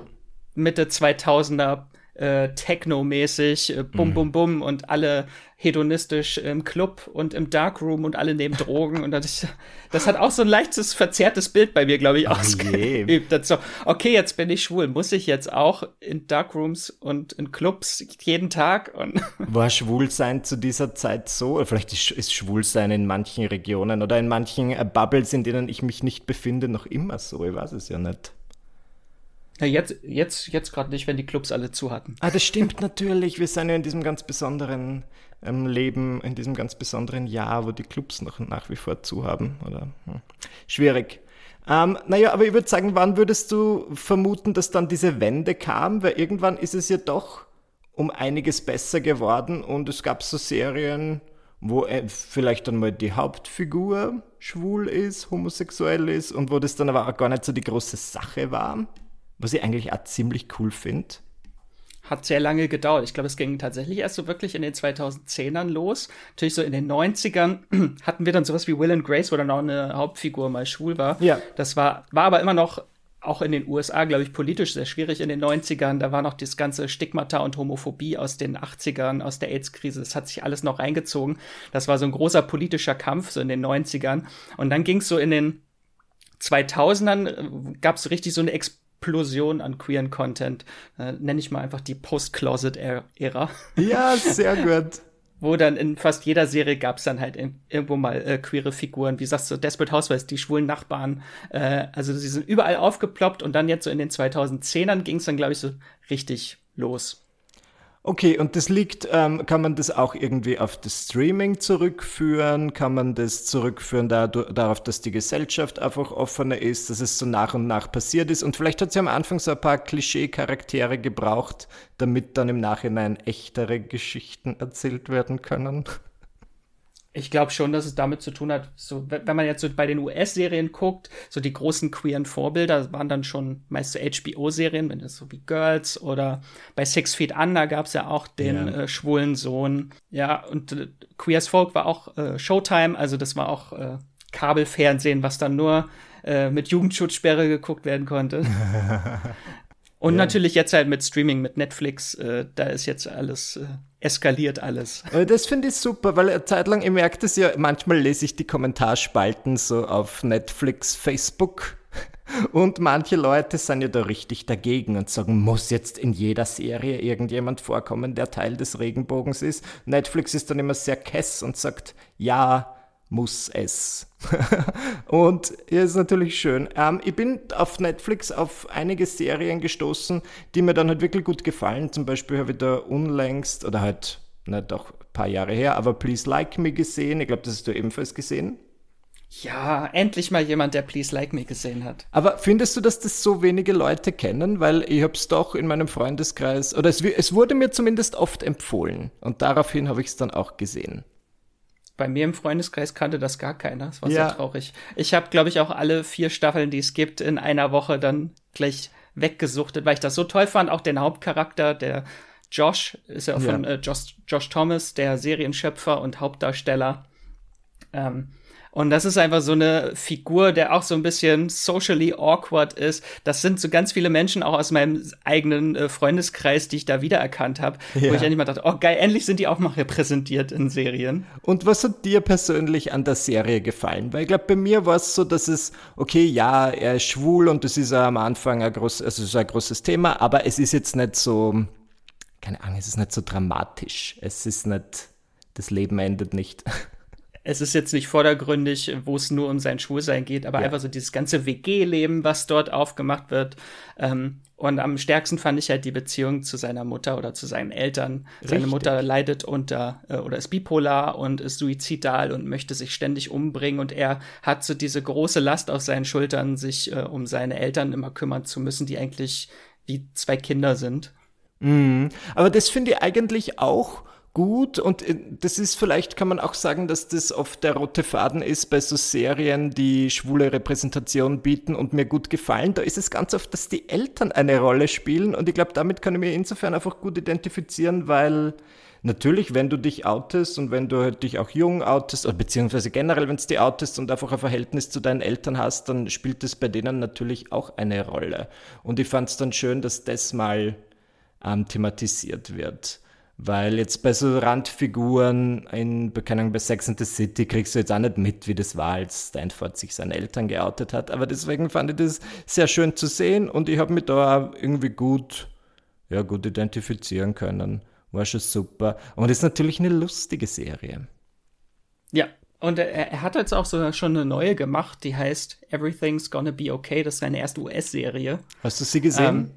Mitte 2000er äh, Techno-mäßig, äh, bum, bum, bum und alle hedonistisch im Club und im Darkroom und alle nehmen Drogen und das, das hat auch so ein leichtes verzerrtes Bild bei mir, glaube ich, je. ausgeübt. Okay, jetzt bin ich schwul, muss ich jetzt auch in Darkrooms und in Clubs jeden Tag und War Schwulsein zu dieser Zeit so? Oder vielleicht ist, ist Schwulsein in manchen Regionen oder in manchen äh, Bubbles, in denen ich mich nicht befinde, noch immer so. Ich weiß es ja nicht. Ja, jetzt, jetzt, jetzt gerade nicht, wenn die Clubs alle zu hatten. Ah, das stimmt natürlich. Wir sind ja in diesem ganz besonderen ähm, Leben, in diesem ganz besonderen Jahr, wo die Clubs noch nach wie vor zu haben. Oder hm. schwierig. Ähm, naja, aber ich würde sagen, wann würdest du vermuten, dass dann diese Wende kam? Weil irgendwann ist es ja doch um einiges besser geworden und es gab so Serien, wo äh, vielleicht dann mal die Hauptfigur schwul ist, homosexuell ist und wo das dann aber auch gar nicht so die große Sache war. Was ich eigentlich auch ziemlich cool finde. Hat sehr lange gedauert. Ich glaube, es ging tatsächlich erst so wirklich in den 2010ern los. Natürlich so in den 90ern hatten wir dann sowas wie Will and Grace, wo dann auch eine Hauptfigur mal schwul war. Ja. Das war, war aber immer noch auch in den USA, glaube ich, politisch sehr schwierig in den 90ern. Da war noch das ganze Stigmata und Homophobie aus den 80ern, aus der AIDS-Krise. Das hat sich alles noch reingezogen. Das war so ein großer politischer Kampf so in den 90ern. Und dann ging es so in den 2000ern, gab es so richtig so eine Explosion an queeren Content. Äh, Nenne ich mal einfach die Post-Closet-Ära. Ja, sehr gut. wo dann in fast jeder Serie gab es dann halt irgendwo mal äh, queere Figuren, wie sagst du, Desperate Housewives, die schwulen Nachbarn, äh, also sie sind überall aufgeploppt und dann jetzt so in den 2010ern ging es dann, glaube ich, so richtig los. Okay, und das liegt, ähm, kann man das auch irgendwie auf das Streaming zurückführen? Kann man das zurückführen dadu- darauf, dass die Gesellschaft einfach offener ist, dass es so nach und nach passiert ist? Und vielleicht hat sie am Anfang so ein paar Klischee-Charaktere gebraucht, damit dann im Nachhinein echtere Geschichten erzählt werden können. Ich glaube schon, dass es damit zu tun hat, so, wenn man jetzt so bei den US-Serien guckt, so die großen queeren Vorbilder waren dann schon meist so HBO-Serien, wenn das so wie Girls oder bei Six Feet Under gab es ja auch den Ja. äh, schwulen Sohn. Ja, und äh, Queer as Folk war auch äh, Showtime, also das war auch äh, Kabelfernsehen, was dann nur äh, mit Jugendschutzsperre geguckt werden konnte. Und Ja. natürlich jetzt halt mit Streaming, mit Netflix, äh, da ist jetzt alles äh, eskaliert alles. Das finde ich super, weil eine Zeit lang, ich merke das ja, manchmal lese ich die Kommentarspalten so auf Netflix, Facebook und manche Leute sind ja da richtig dagegen und sagen, muss jetzt in jeder Serie irgendjemand vorkommen, der Teil des Regenbogens ist. Netflix ist dann immer sehr kess und sagt, ja, muss es. und ist natürlich schön. Ähm, ich bin auf Netflix auf einige Serien gestoßen, die mir dann halt wirklich gut gefallen. Zum Beispiel habe ich da unlängst, oder halt, nicht auch ein paar Jahre her, aber Please Like Me gesehen. Ich glaube, das hast du ebenfalls gesehen. Ja, endlich mal jemand, der Please Like Me gesehen hat. Aber findest du, dass das so wenige Leute kennen? Weil ich habe es doch in meinem Freundeskreis, oder es, es wurde mir zumindest oft empfohlen. Und daraufhin habe ich es dann auch gesehen. Bei mir im Freundeskreis kannte das gar keiner. Das war Ja. sehr traurig. Ich habe, glaube ich, auch alle vier Staffeln, die es gibt, in einer Woche dann gleich weggesuchtet, weil ich das so toll fand. Auch den Hauptcharakter, der Josh, ist ja, Ja. von äh, Josh, Josh Thomas, der Serienschöpfer und Hauptdarsteller. Ähm, und das ist einfach so eine Figur, der auch so ein bisschen socially awkward ist. Das sind so ganz viele Menschen auch aus meinem eigenen äh, Freundeskreis, die ich da wiedererkannt habe, ja. wo ich endlich mal dachte, oh geil, endlich sind die auch mal repräsentiert in Serien. Und was hat dir persönlich an der Serie gefallen? Weil ich glaube, bei mir war es so, dass es, okay, ja, er ist schwul und das ist am Anfang ein, groß, also ist ein großes Thema, aber es ist jetzt nicht so, keine Ahnung, es ist nicht so dramatisch. Es ist nicht, das Leben endet nicht. es ist jetzt nicht vordergründig, wo es nur um sein Schwulsein geht, aber ja. einfach so dieses ganze WG-Leben, was dort aufgemacht wird. Ähm, und am stärksten fand ich halt die Beziehung zu seiner Mutter oder zu seinen Eltern. Richtig. Seine Mutter leidet unter äh, oder ist bipolar und ist suizidal und möchte sich ständig umbringen. Und er hat so diese große Last auf seinen Schultern, sich äh, um seine Eltern immer kümmern zu müssen, die eigentlich wie zwei Kinder sind. Mm, aber das finde ich eigentlich auch gut und äh, das ist vielleicht, kann man auch sagen, dass das oft der rote Faden ist bei so Serien, die schwule Repräsentation bieten und mir gut gefallen. Da ist es ganz oft, dass die Eltern eine Rolle spielen und ich glaube, damit kann ich mir insofern einfach gut identifizieren, weil natürlich, wenn du dich outest und wenn du dich auch jung outest, oder beziehungsweise generell, wenn du dich outest und einfach ein Verhältnis zu deinen Eltern hast, dann spielt es bei denen natürlich auch eine Rolle. Und ich fand es dann schön, dass das mal ähm, thematisiert wird. Weil jetzt bei so Randfiguren in, keine Ahnung, bei Sex and the City kriegst du jetzt auch nicht mit, wie das war, als Stanford sich seinen Eltern geoutet hat. Aber deswegen fand ich das sehr schön zu sehen und ich habe mich da auch irgendwie gut, ja, gut identifizieren können. War schon super. Und ist natürlich eine lustige Serie. Ja, und er, er, hat jetzt auch so schon eine neue gemacht, die heißt Everything's Gonna Be Okay. Das ist seine erste US-Serie. Hast du sie gesehen?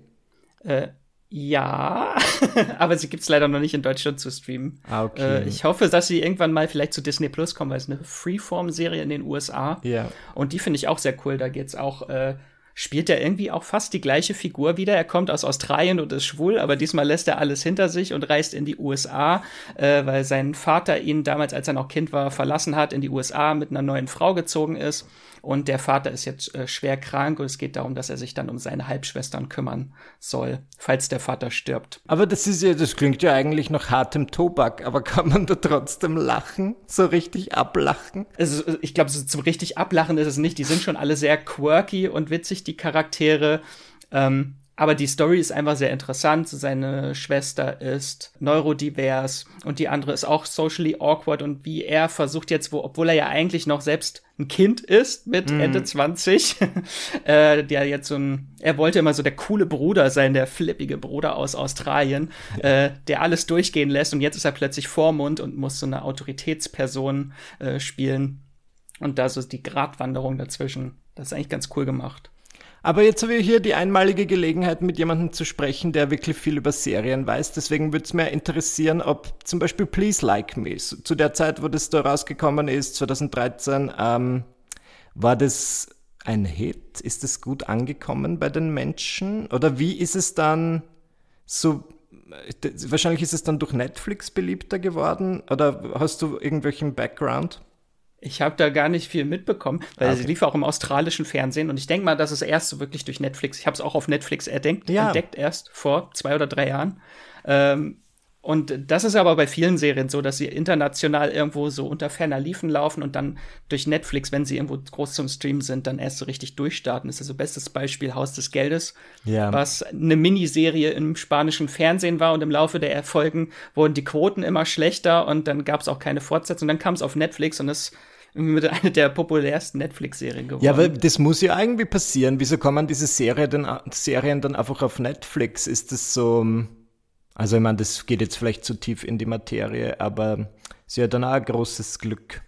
Ähm, äh, ja, aber sie gibt es leider noch nicht in Deutschland zu streamen. Ah, okay. Äh, ich hoffe, dass sie irgendwann mal vielleicht zu Disney Plus kommen, weil es eine Freeform-Serie in den USA. Ja. Und die finde ich auch sehr cool. Da geht es auch äh, spielt er irgendwie auch fast die gleiche Figur wieder. Er kommt aus Australien und ist schwul, aber diesmal lässt er alles hinter sich und reist in die USA, äh, weil sein Vater ihn damals, als er noch Kind war, verlassen hat, in die USA mit einer neuen Frau gezogen ist. Und der Vater ist jetzt äh, schwer krank und es geht darum, dass er sich dann um seine Halbschwestern kümmern soll, falls der Vater stirbt. Aber das ist ja, das klingt ja eigentlich nach hartem Tobak, aber kann man da trotzdem lachen? So richtig ablachen? Also, ich glaube, so zum richtig ablachen ist es nicht. Die sind schon alle sehr quirky und witzig, die Charaktere. Ähm, aber die Story ist einfach sehr interessant. Seine Schwester ist neurodivers und die andere ist auch socially awkward und wie er versucht jetzt, wo, obwohl er ja eigentlich noch selbst ein Kind ist mit mm. Ende 20, äh, der jetzt so ein, er wollte immer so der coole Bruder sein, der flippige Bruder aus Australien, äh, der alles durchgehen lässt und jetzt ist er plötzlich Vormund und muss so eine Autoritätsperson äh, spielen. Und da so die Gratwanderung dazwischen. Das ist eigentlich ganz cool gemacht. Aber jetzt habe ich hier die einmalige Gelegenheit, mit jemandem zu sprechen, der wirklich viel über Serien weiß. Deswegen würde es mir interessieren, ob zum Beispiel Please Like Me, zu der Zeit, wo das da rausgekommen ist, 2013, ähm, war das ein Hit? Ist es gut angekommen bei den Menschen? Oder wie ist es dann so wahrscheinlich ist es dann durch Netflix beliebter geworden oder hast du irgendwelchen Background? Ich habe da gar nicht viel mitbekommen, weil okay. sie lief auch im australischen Fernsehen und ich denke mal, dass es erst so wirklich durch Netflix. Ich habe es auch auf Netflix entdeckt, ja. entdeckt erst vor zwei oder drei Jahren. Ähm, und das ist aber bei vielen Serien so, dass sie international irgendwo so unter ferner Liefen laufen und dann durch Netflix, wenn sie irgendwo groß zum Stream sind, dann erst so richtig durchstarten. Das ist also bestes Beispiel Haus des Geldes, ja. was eine Miniserie im spanischen Fernsehen war und im Laufe der Erfolgen wurden die Quoten immer schlechter und dann gab es auch keine Fortsetzung. Dann kam es auf Netflix und es mit einer der populärsten Netflix-Serien geworden. Ja, aber das muss ja irgendwie passieren. Wieso kommen diese Serie denn, Serien dann einfach auf Netflix? Ist das so, also ich meine, das geht jetzt vielleicht zu tief in die Materie, aber sie hat dann auch großes Glück.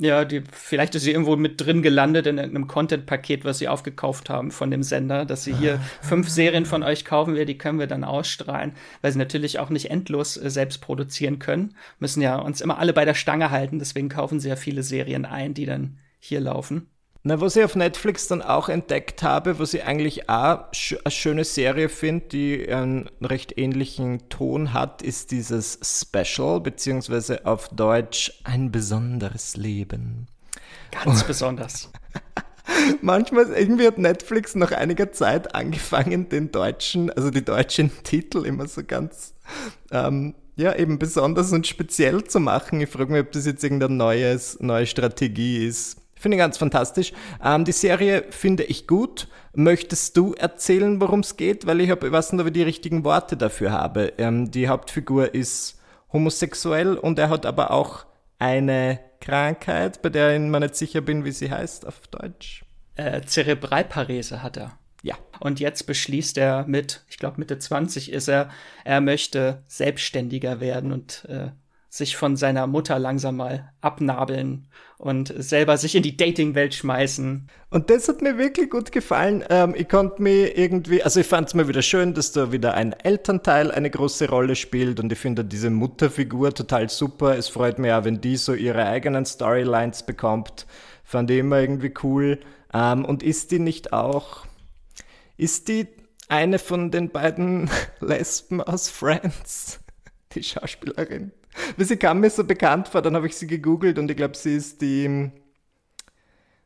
Ja, die, vielleicht ist sie irgendwo mit drin gelandet in irgendeinem Content-Paket, was sie aufgekauft haben von dem Sender, dass sie hier fünf Serien von euch kaufen wir, die können wir dann ausstrahlen, weil sie natürlich auch nicht endlos äh, selbst produzieren können, müssen ja uns immer alle bei der Stange halten, deswegen kaufen sie ja viele Serien ein, die dann hier laufen. Na, was ich auf Netflix dann auch entdeckt habe, was ich eigentlich auch eine schöne Serie finde, die einen recht ähnlichen Ton hat, ist dieses Special, beziehungsweise auf Deutsch ein besonderes Leben. Ganz besonders. Manchmal irgendwie hat Netflix nach einiger Zeit angefangen, den deutschen, also die deutschen Titel immer so ganz ähm, ja, eben besonders und speziell zu machen. Ich frage mich, ob das jetzt irgendeine neues, neue Strategie ist. Finde ich ganz fantastisch. Ähm, die Serie finde ich gut. Möchtest du erzählen, worum es geht? Weil ich, hab, ich weiß nicht, ob ich die richtigen Worte dafür habe. Ähm, die Hauptfigur ist homosexuell und er hat aber auch eine Krankheit, bei der ich mir nicht sicher bin, wie sie heißt auf Deutsch. Äh, Zerebralparese hat er. Ja. Und jetzt beschließt er mit, ich glaube Mitte 20 ist er, er möchte selbstständiger werden und äh, sich von seiner Mutter langsam mal abnabeln und selber sich in die Dating-Welt schmeißen. Und das hat mir wirklich gut gefallen. Ähm, ich konnte mir irgendwie, also ich fand es mal wieder schön, dass da wieder ein Elternteil eine große Rolle spielt und ich finde diese Mutterfigur total super. Es freut mich auch, wenn die so ihre eigenen Storylines bekommt. Fand ich immer irgendwie cool. Ähm, und ist die nicht auch, ist die eine von den beiden Lesben aus Friends? Die Schauspielerin. Weil sie kam mir so bekannt vor, dann habe ich sie gegoogelt und ich glaube, sie ist die,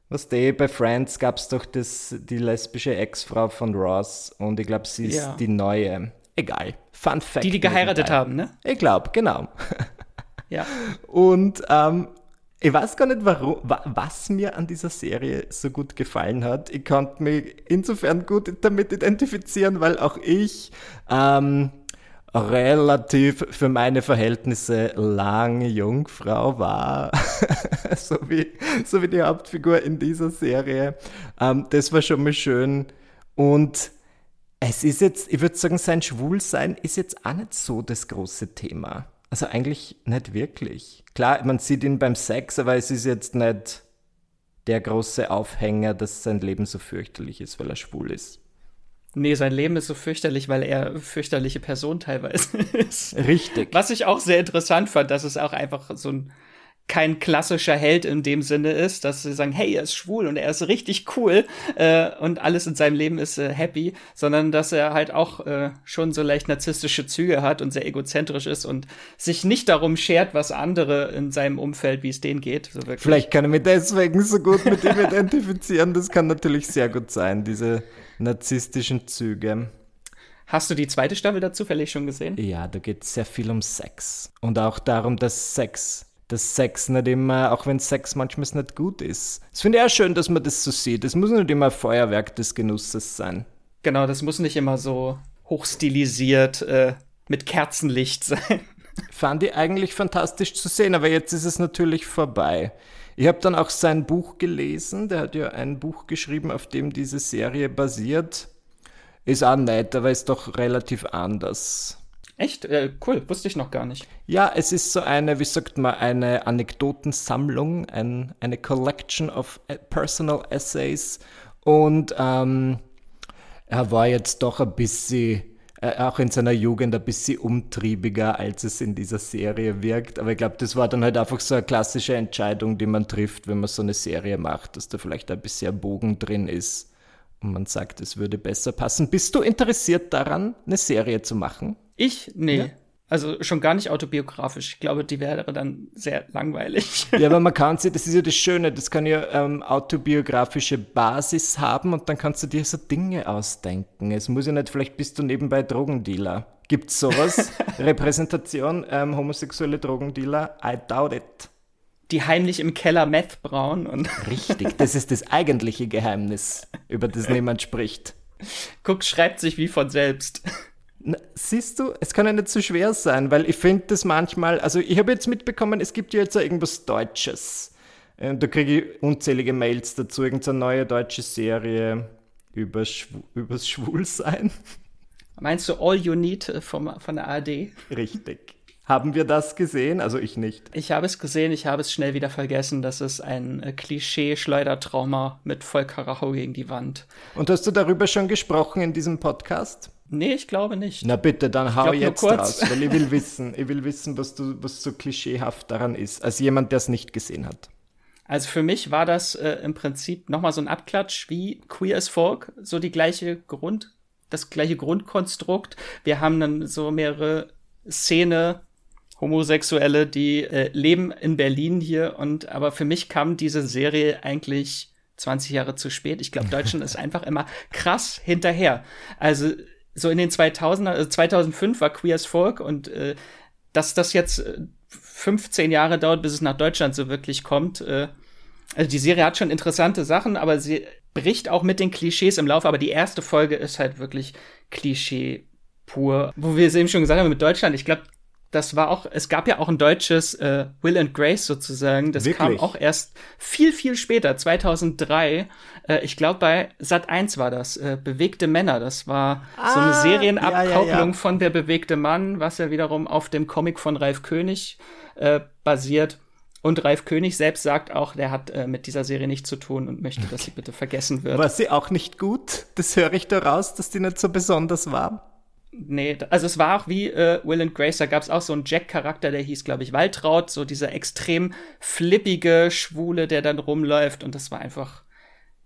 was der bei Friends gab es doch das, die lesbische Ex-Frau von Ross und ich glaube, sie ist ja. die neue. Egal. Fun Fact. Die, die geheiratet haben, ne? Ich glaube, genau. Ja. Und ähm, ich weiß gar nicht, warum, was mir an dieser Serie so gut gefallen hat. Ich konnte mich insofern gut damit identifizieren, weil auch ich ähm, relativ für meine Verhältnisse lange Jungfrau war, so, wie, so wie die Hauptfigur in dieser Serie. Ähm, das war schon mal schön. Und es ist jetzt, ich würde sagen, sein Schwulsein ist jetzt auch nicht so das große Thema. Also eigentlich nicht wirklich. Klar, man sieht ihn beim Sex, aber es ist jetzt nicht der große Aufhänger, dass sein Leben so fürchterlich ist, weil er schwul ist. Nee, sein Leben ist so fürchterlich, weil er fürchterliche Person teilweise ist. Richtig. Was ich auch sehr interessant fand, dass es auch einfach so ein kein klassischer Held in dem Sinne ist, dass sie sagen, hey, er ist schwul und er ist richtig cool äh, und alles in seinem Leben ist äh, happy, sondern dass er halt auch äh, schon so leicht narzisstische Züge hat und sehr egozentrisch ist und sich nicht darum schert, was andere in seinem Umfeld, wie es denen geht. So Vielleicht kann er mich deswegen so gut mit ihm identifizieren. Das kann natürlich sehr gut sein, diese narzisstischen Züge. Hast du die zweite Staffel da zufällig schon gesehen? Ja, da geht es sehr viel um Sex. Und auch darum, dass Sex, dass Sex nicht immer, auch wenn Sex manchmal nicht gut ist. Es finde ich auch schön, dass man das so sieht. Es muss nicht immer Feuerwerk des Genusses sein. Genau, das muss nicht immer so hochstilisiert äh, mit Kerzenlicht sein. Fand ich eigentlich fantastisch zu sehen, aber jetzt ist es natürlich vorbei. Ich habe dann auch sein Buch gelesen. Der hat ja ein Buch geschrieben, auf dem diese Serie basiert. Ist auch nett, aber ist doch relativ anders. Echt? Äh, cool, wusste ich noch gar nicht. Ja, es ist so eine, wie sagt man, eine Anekdotensammlung, ein, eine Collection of Personal Essays. Und ähm, er war jetzt doch ein bisschen äh, auch in seiner Jugend ein bisschen umtriebiger, als es in dieser Serie wirkt. Aber ich glaube, das war dann halt einfach so eine klassische Entscheidung, die man trifft, wenn man so eine Serie macht, dass da vielleicht ein bisschen Bogen drin ist und man sagt, es würde besser passen. Bist du interessiert daran, eine Serie zu machen? Ich? Nee. Ja? Also schon gar nicht autobiografisch. Ich glaube, die wäre dann sehr langweilig. Ja, aber man kann sie, das ist ja das Schöne, das kann ja ähm, autobiografische Basis haben und dann kannst du dir so Dinge ausdenken. Es muss ja nicht, vielleicht bist du nebenbei Drogendealer. Gibt's sowas? Repräsentation, ähm, homosexuelle Drogendealer? I doubt it. Die heimlich im Keller Meth brauen und. Richtig, das ist das eigentliche Geheimnis, über das niemand spricht. Guck, schreibt sich wie von selbst. Na, siehst du, es kann ja nicht so schwer sein, weil ich finde das manchmal, also ich habe jetzt mitbekommen, es gibt ja jetzt irgendwas Deutsches. Und da kriege ich unzählige Mails dazu, irgendeine neue deutsche Serie über Schw übers Schwulsein. Meinst du All You Need äh, vom, von der ARD? Richtig. Haben wir das gesehen? Also ich nicht. Ich habe es gesehen, ich habe es schnell wieder vergessen. Das ist ein äh, Klischee-Schleudertrauma mit Vollkaracho gegen die Wand. Und hast du darüber schon gesprochen in diesem Podcast? Nee, ich glaube nicht. Na bitte, dann hau jetzt raus, weil ich will wissen, ich will wissen, was, du, was so klischeehaft daran ist, als jemand, der es nicht gesehen hat. Also für mich war das äh, im Prinzip nochmal so ein Abklatsch wie Queer as Folk, so die gleiche Grund, das gleiche Grundkonstrukt. Wir haben dann so mehrere Szene, Homosexuelle, die äh, leben in Berlin hier und aber für mich kam diese Serie eigentlich 20 Jahre zu spät. Ich glaube, Deutschland ist einfach immer krass hinterher. Also so in den 2000er, also 2005 war Queer as Folk und äh, dass das jetzt 15 äh, Jahre dauert, bis es nach Deutschland so wirklich kommt. Äh, also die Serie hat schon interessante Sachen, aber sie bricht auch mit den Klischees im Laufe. Aber die erste Folge ist halt wirklich Klischee pur. Wo wir es eben schon gesagt haben mit Deutschland, ich glaube, das war auch, es gab ja auch ein deutsches äh, Will and Grace sozusagen. Das Wirklich? kam auch erst viel, viel später, 2003. Äh, ich glaube, bei Sat 1 war das, äh, Bewegte Männer. Das war ah, so eine ah, Serienabkopplung ja, ja, ja. von Der bewegte Mann, was ja wiederum auf dem Comic von Ralf König äh, basiert. Und Ralf König selbst sagt auch, der hat äh, mit dieser Serie nichts zu tun und möchte, dass sie bitte vergessen wird. War sie auch nicht gut? Das höre ich da raus, dass die nicht so besonders war. Nee, also es war auch wie äh, Will and Grace, da gab es auch so einen Jack-Charakter, der hieß, glaube ich, Waltraud, so dieser extrem flippige Schwule, der dann rumläuft und das war einfach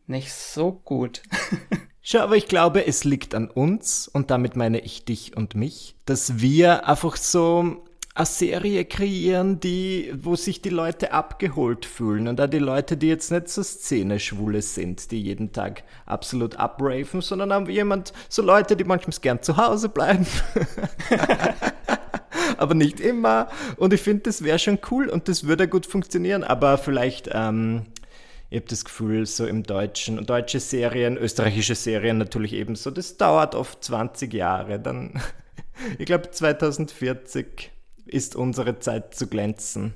nicht so gut. Schau, aber ich glaube, es liegt an uns und damit meine ich dich und mich, dass wir einfach so eine Serie kreieren, die, wo sich die Leute abgeholt fühlen und auch die Leute, die jetzt nicht so Szene-Schwule sind, die jeden Tag absolut abraven, sondern haben jemand, so Leute, die manchmal gern zu Hause bleiben. aber nicht immer. Und ich finde, das wäre schon cool und das würde gut funktionieren, aber vielleicht, ähm, ich habe das Gefühl, so im Deutschen, deutsche Serien, österreichische Serien natürlich ebenso, das dauert oft 20 Jahre. Dann, ich glaube, 2040 ist unsere Zeit zu glänzen.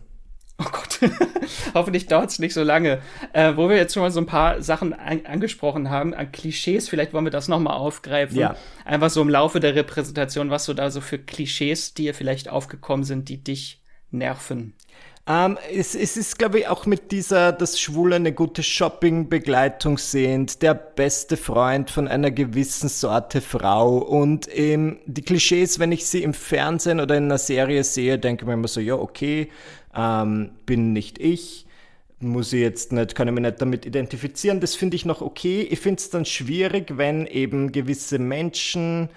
Oh Gott, hoffentlich dauert es nicht so lange. Äh, wo wir jetzt schon mal so ein paar Sachen an angesprochen haben, an Klischees, vielleicht wollen wir das nochmal aufgreifen. Ja. Einfach so im Laufe der Repräsentation, was so da so für Klischees dir vielleicht aufgekommen sind, die dich nerven. Ähm, es, es, ist, glaube ich, auch mit dieser, dass Schwule eine gute Shopping-Begleitung sind, der beste Freund von einer gewissen Sorte Frau und ähm, die Klischees, wenn ich sie im Fernsehen oder in einer Serie sehe, denke ich mir immer so, ja, okay, ähm, bin nicht ich muss ich jetzt nicht, kann ich mich nicht damit identifizieren. Das finde ich noch okay. Ich finde es dann schwierig, wenn eben gewisse Menschen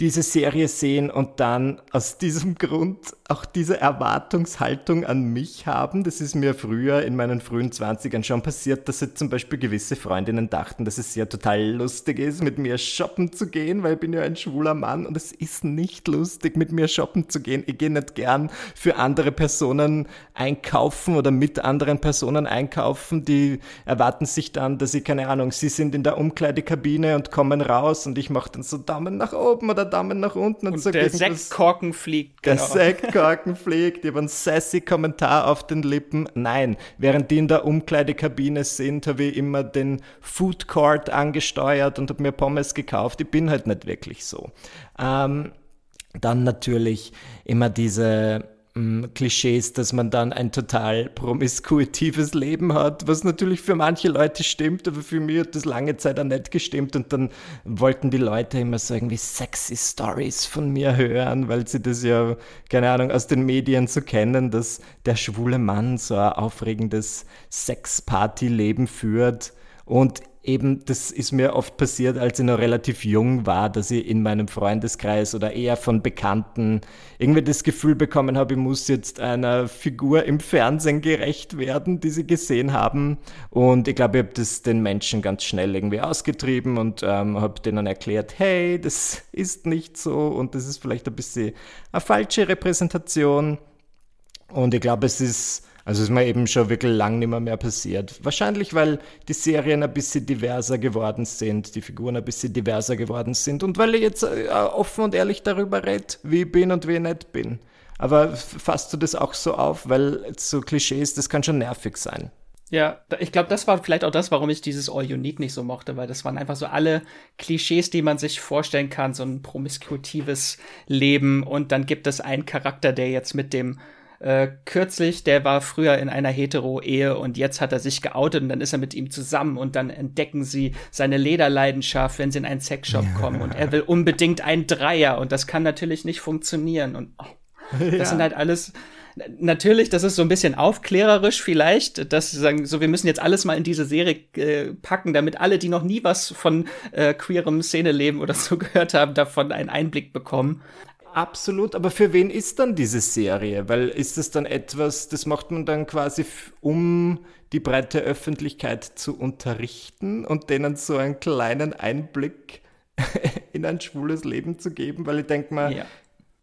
diese Serie sehen und dann aus diesem Grund auch diese Erwartungshaltung an mich haben. Das ist mir früher in meinen frühen 20ern schon passiert, dass jetzt zum Beispiel gewisse Freundinnen dachten, dass es ja total lustig ist, mit mir shoppen zu gehen, weil ich bin ja ein schwuler Mann und es ist nicht lustig, mit mir shoppen zu gehen. Ich gehe nicht gern für andere Personen einkaufen oder mit anderen Personen einkaufen. Die erwarten sich dann, dass ich, keine Ahnung, sie sind in der Umkleidekabine und kommen raus und ich mache dann so Daumen nach oben oder Daumen nach unten. Und, und so der Sektkorken fliegt. Genau. Der Sektkorken Korken fliegt, ich habe einen sassy Kommentar auf den Lippen. Nein, während die in der Umkleidekabine sind, habe ich immer den Food Court angesteuert und habe mir Pommes gekauft. Ich bin halt nicht wirklich so. Ähm, dann natürlich immer diese Klischees, dass man dann ein total promiskuitives Leben hat, was natürlich für manche Leute stimmt, aber für mich hat das lange Zeit auch nicht gestimmt und dann wollten die Leute immer so irgendwie sexy Stories von mir hören, weil sie das ja, keine Ahnung, aus den Medien so kennen, dass der schwule Mann so ein aufregendes Sexparty-Leben führt und eben, das ist mir oft passiert, als ich noch relativ jung war, dass ich in meinem Freundeskreis oder eher von Bekannten irgendwie das Gefühl bekommen habe, ich muss jetzt einer Figur im Fernsehen gerecht werden, die sie gesehen haben. Und ich glaube, ich habe das den Menschen ganz schnell irgendwie ausgetrieben und ähm, habe denen erklärt, hey, das ist nicht so und das ist vielleicht ein bisschen eine falsche Repräsentation. Und ich glaube, es ist also ist mir eben schon wirklich lang nicht mehr, mehr passiert. Wahrscheinlich, weil die Serien ein bisschen diverser geworden sind, die Figuren ein bisschen diverser geworden sind und weil ich jetzt äh, offen und ehrlich darüber rede, wie ich bin und wie ich nicht bin. Aber fasst du das auch so auf, weil so Klischees, das kann schon nervig sein. Ja, ich glaube, das war vielleicht auch das, warum ich dieses All Need nicht so mochte, weil das waren einfach so alle Klischees, die man sich vorstellen kann, so ein promiskutives Leben und dann gibt es einen Charakter, der jetzt mit dem äh, kürzlich, der war früher in einer Hetero-Ehe und jetzt hat er sich geoutet und dann ist er mit ihm zusammen und dann entdecken sie seine Lederleidenschaft, wenn sie in einen Sexshop kommen und er will unbedingt einen Dreier und das kann natürlich nicht funktionieren und oh, das ja. sind halt alles natürlich, das ist so ein bisschen aufklärerisch vielleicht, dass sie sagen, so wir müssen jetzt alles mal in diese Serie äh, packen, damit alle, die noch nie was von äh, queerem Szeneleben oder so gehört haben, davon einen Einblick bekommen. Absolut, aber für wen ist dann diese Serie? Weil ist das dann etwas, das macht man dann quasi, um die breite Öffentlichkeit zu unterrichten und denen so einen kleinen Einblick in ein schwules Leben zu geben? Weil ich denke mal, ja.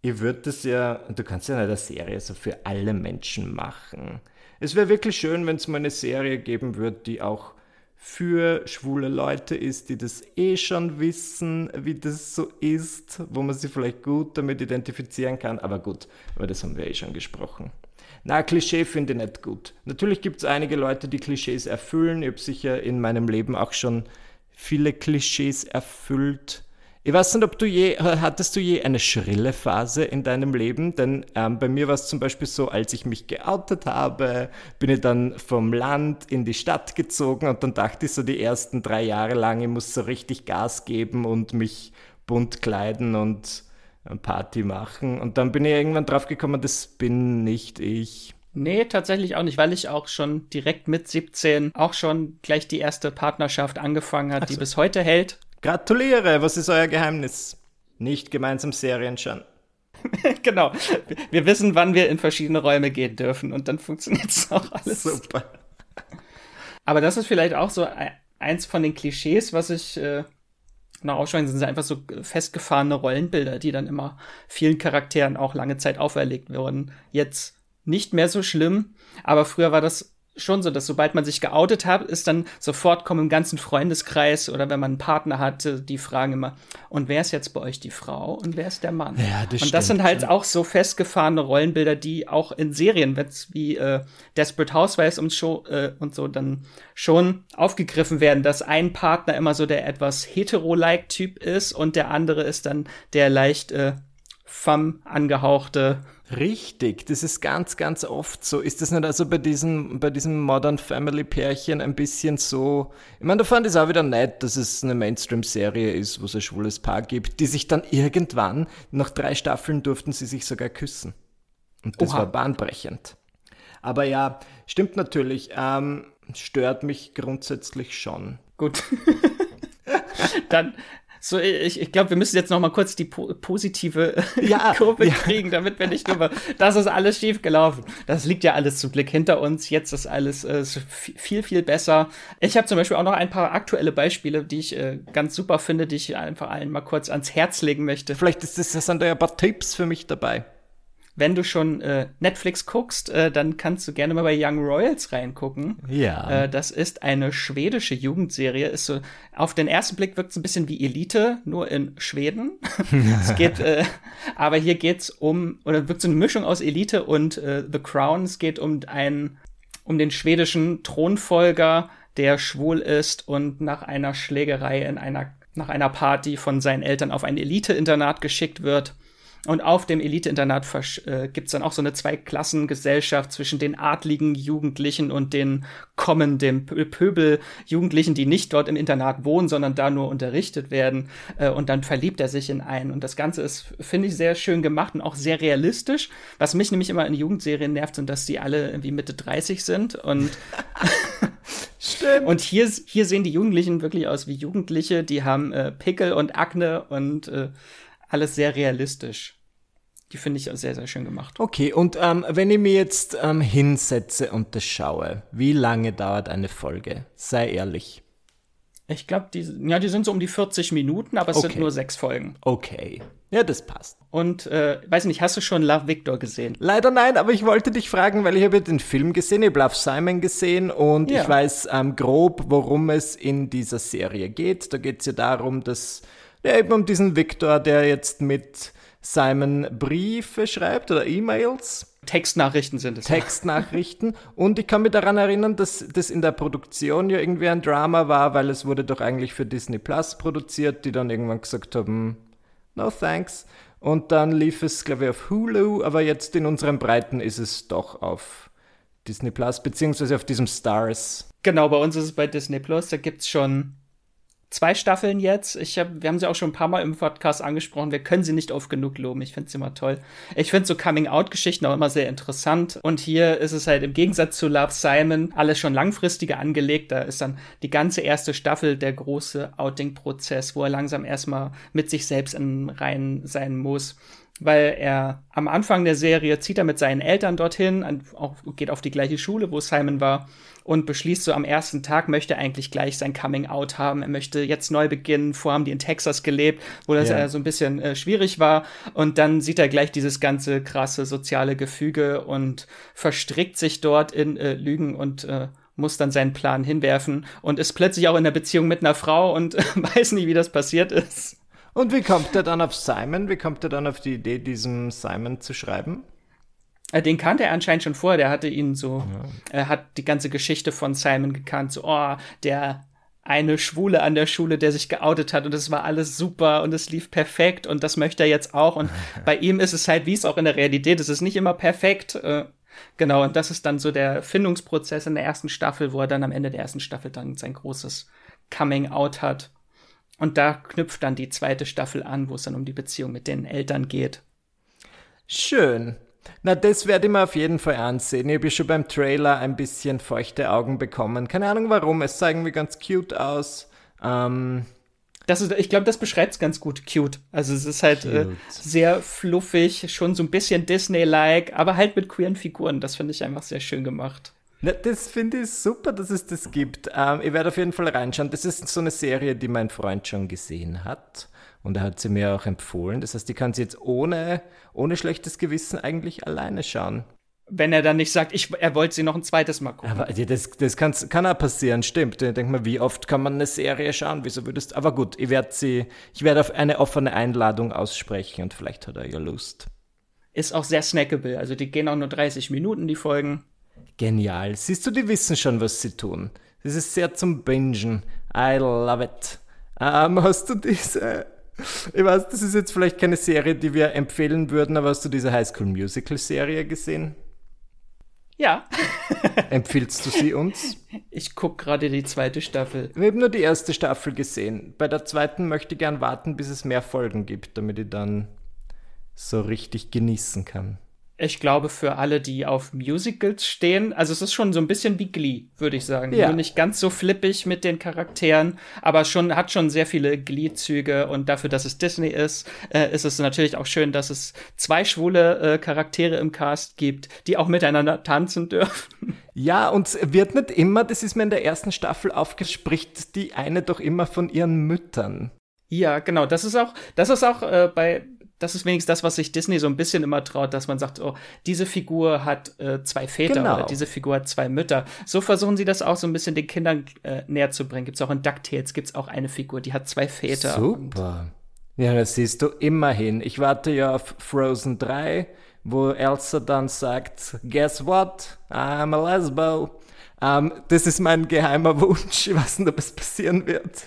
Ich würde das ja, du kannst ja nicht eine Serie so für alle Menschen machen. Es wäre wirklich schön, wenn es mal eine Serie geben würde, die auch für schwule Leute ist, die das eh schon wissen, wie das so ist, wo man sich vielleicht gut damit identifizieren kann. Aber gut, aber das haben wir eh schon gesprochen. Na, Klischee finde ich nicht gut. Natürlich gibt es einige Leute, die Klischees erfüllen. Ich habe sicher in meinem Leben auch schon viele Klischees erfüllt. Ich weiß nicht, ob du je, hattest du je eine schrille Phase in deinem Leben? Denn ähm, bei mir war es zum Beispiel so, als ich mich geoutet habe, bin ich dann vom Land in die Stadt gezogen und dann dachte ich so die ersten drei Jahre lang, ich muss so richtig Gas geben und mich bunt kleiden und Party machen. Und dann bin ich irgendwann drauf gekommen, das bin nicht ich. Nee, tatsächlich auch nicht, weil ich auch schon direkt mit 17 auch schon gleich die erste Partnerschaft angefangen hat, so. die bis heute hält. Gratuliere, was ist euer Geheimnis? Nicht gemeinsam Serien schauen. genau. Wir wissen, wann wir in verschiedene Räume gehen dürfen und dann funktioniert es auch alles. Super. Aber das ist vielleicht auch so eins von den Klischees, was ich äh, noch aufschreiben, sind einfach so festgefahrene Rollenbilder, die dann immer vielen Charakteren auch lange Zeit auferlegt wurden. Jetzt nicht mehr so schlimm, aber früher war das schon so, dass sobald man sich geoutet hat, ist dann sofort kommen im ganzen Freundeskreis oder wenn man einen Partner hatte, die fragen immer, und wer ist jetzt bei euch die Frau und wer ist der Mann? Ja, das und das stimmt, sind halt ja. auch so festgefahrene Rollenbilder, die auch in Serien, wie äh, Desperate Housewives und, Show, äh, und so dann schon aufgegriffen werden, dass ein Partner immer so der etwas hetero-like Typ ist und der andere ist dann der leicht äh, femme angehauchte Richtig, das ist ganz, ganz oft so. Ist das nicht also bei diesem, bei diesem Modern Family Pärchen ein bisschen so? Ich meine, da fand ich es auch wieder nett, dass es eine Mainstream-Serie ist, wo es ein schwules Paar gibt, die sich dann irgendwann, nach drei Staffeln durften sie sich sogar küssen. Und das Oha. war bahnbrechend. Aber ja, stimmt natürlich, ähm, stört mich grundsätzlich schon. Gut. dann so, ich, ich glaube, wir müssen jetzt noch mal kurz die po positive ja, Kurve ja. kriegen, damit wir nicht nur, das ist alles schief gelaufen. Das liegt ja alles zum Glück hinter uns. Jetzt ist alles äh, viel, viel besser. Ich habe zum Beispiel auch noch ein paar aktuelle Beispiele, die ich äh, ganz super finde, die ich einfach allen mal kurz ans Herz legen möchte. Vielleicht ist das, das sind da ja ein paar Tipps für mich dabei wenn du schon äh, Netflix guckst, äh, dann kannst du gerne mal bei Young Royals reingucken. Ja. Äh, das ist eine schwedische Jugendserie. Ist so, auf den ersten Blick wirkt es ein bisschen wie Elite, nur in Schweden. es geht, äh, aber hier geht's um, oder wirkt so eine Mischung aus Elite und äh, The Crown. Es geht um einen, um den schwedischen Thronfolger, der schwul ist und nach einer Schlägerei in einer, nach einer Party von seinen Eltern auf ein Elite-Internat geschickt wird und auf dem Elite-Internat äh, gibt es dann auch so eine Zweiklassengesellschaft zwischen den adligen Jugendlichen und den kommenden Pöbel-Jugendlichen, die nicht dort im Internat wohnen, sondern da nur unterrichtet werden. Äh, und dann verliebt er sich in einen. Und das Ganze ist, finde ich, sehr schön gemacht und auch sehr realistisch. Was mich nämlich immer in Jugendserien nervt, sind, dass die alle irgendwie Mitte 30 sind. Und, Stimmt. und hier, hier sehen die Jugendlichen wirklich aus wie Jugendliche. Die haben äh, Pickel und Akne und äh, alles sehr realistisch. Die finde ich auch sehr, sehr schön gemacht. Okay, und ähm, wenn ich mir jetzt ähm, hinsetze und das schaue, wie lange dauert eine Folge? Sei ehrlich. Ich glaube, die, ja, die sind so um die 40 Minuten, aber es okay. sind nur sechs Folgen. Okay. Ja, das passt. Und, äh, weiß nicht, hast du schon Love Victor gesehen? Leider nein, aber ich wollte dich fragen, weil ich habe den Film gesehen, ich habe Love Simon gesehen und ja. ich weiß ähm, grob, worum es in dieser Serie geht. Da geht es ja darum, dass ja, eben um diesen Victor, der jetzt mit Simon Briefe schreibt oder E-Mails. Textnachrichten sind es. Textnachrichten. Und ich kann mich daran erinnern, dass das in der Produktion ja irgendwie ein Drama war, weil es wurde doch eigentlich für Disney Plus produziert, die dann irgendwann gesagt haben, no thanks. Und dann lief es, glaube ich, auf Hulu, aber jetzt in unseren Breiten ist es doch auf Disney Plus, beziehungsweise auf diesem Stars. Genau, bei uns ist es bei Disney Plus, da gibt es schon zwei Staffeln jetzt. Ich hab, wir haben sie auch schon ein paar Mal im Podcast angesprochen. Wir können sie nicht oft genug loben. Ich finde sie immer toll. Ich finde so Coming-out-Geschichten auch immer sehr interessant. Und hier ist es halt im Gegensatz zu Love Simon alles schon langfristiger angelegt. Da ist dann die ganze erste Staffel der große Outing-Prozess, wo er langsam erstmal mit sich selbst in Reihen sein muss weil er am Anfang der Serie zieht er mit seinen Eltern dorthin, auch geht auf die gleiche Schule, wo Simon war und beschließt so am ersten Tag, möchte eigentlich gleich sein Coming Out haben. Er möchte jetzt neu beginnen. Vorher haben die in Texas gelebt, wo das ja. äh, so ein bisschen äh, schwierig war. Und dann sieht er gleich dieses ganze krasse soziale Gefüge und verstrickt sich dort in äh, Lügen und äh, muss dann seinen Plan hinwerfen und ist plötzlich auch in der Beziehung mit einer Frau und weiß nicht, wie das passiert ist. Und wie kommt er dann auf Simon? Wie kommt er dann auf die Idee, diesem Simon zu schreiben? Äh, den kannte er anscheinend schon vorher. Der hatte ihn so, ja. er hat die ganze Geschichte von Simon gekannt. So, oh, der eine Schwule an der Schule, der sich geoutet hat und es war alles super und es lief perfekt und das möchte er jetzt auch. Und bei ihm ist es halt, wie es auch in der Realität ist, es ist nicht immer perfekt. Äh, genau, und das ist dann so der Findungsprozess in der ersten Staffel, wo er dann am Ende der ersten Staffel dann sein großes Coming Out hat. Und da knüpft dann die zweite Staffel an, wo es dann um die Beziehung mit den Eltern geht. Schön. Na, das werde ich mir auf jeden Fall ansehen. Ich habe schon beim Trailer ein bisschen feuchte Augen bekommen. Keine Ahnung warum. Es sah irgendwie ganz cute aus. Ähm, das ist, ich glaube, das beschreibt es ganz gut. Cute. Also es ist halt äh, sehr fluffig, schon so ein bisschen Disney-like, aber halt mit queeren Figuren. Das finde ich einfach sehr schön gemacht. Na, das finde ich super, dass es das gibt. Ähm, ich werde auf jeden Fall reinschauen. Das ist so eine Serie, die mein Freund schon gesehen hat. Und er hat sie mir auch empfohlen. Das heißt, ich kann sie jetzt ohne, ohne schlechtes Gewissen eigentlich alleine schauen. Wenn er dann nicht sagt, ich, er wollte sie noch ein zweites Mal gucken. Aber das, das kann, kann auch passieren, stimmt. Ich denke mal, wie oft kann man eine Serie schauen? Wieso würdest Aber gut, ich werde sie, ich werde auf eine offene Einladung aussprechen und vielleicht hat er ja Lust. Ist auch sehr snackable. Also die gehen auch nur 30 Minuten, die Folgen. Genial. Siehst du, die wissen schon, was sie tun. Das ist sehr zum Bingen. I love it. Ähm, hast du diese. Ich weiß, das ist jetzt vielleicht keine Serie, die wir empfehlen würden, aber hast du diese Highschool Musical Serie gesehen? Ja. Empfiehlst du sie uns? Ich gucke gerade die zweite Staffel. Wir haben nur die erste Staffel gesehen. Bei der zweiten möchte ich gern warten, bis es mehr Folgen gibt, damit ich dann so richtig genießen kann ich glaube, für alle, die auf Musicals stehen, also es ist schon so ein bisschen wie Glee, würde ich sagen. Ja. Nur nicht ganz so flippig mit den Charakteren, aber schon hat schon sehr viele Glee-Züge und dafür, dass es Disney ist, äh, ist es natürlich auch schön, dass es zwei schwule äh, Charaktere im Cast gibt, die auch miteinander tanzen dürfen. Ja, und es wird nicht immer, das ist mir in der ersten Staffel aufgespricht, die eine doch immer von ihren Müttern. Ja, genau. Das ist auch, das ist auch äh, bei das ist wenigstens das, was sich Disney so ein bisschen immer traut, dass man sagt, oh, diese Figur hat äh, zwei Väter genau. oder diese Figur hat zwei Mütter. So versuchen sie das auch so ein bisschen den Kindern äh, näher zu bringen. Gibt es auch in DuckTales, gibt es auch eine Figur, die hat zwei Väter. Super. Ja, das siehst du immerhin. Ich warte ja auf Frozen 3, wo Elsa dann sagt, guess what? I'm a lesbo. Um, ähm, das ist mein geheimer Wunsch. Ich weiß nicht, ob es passieren wird.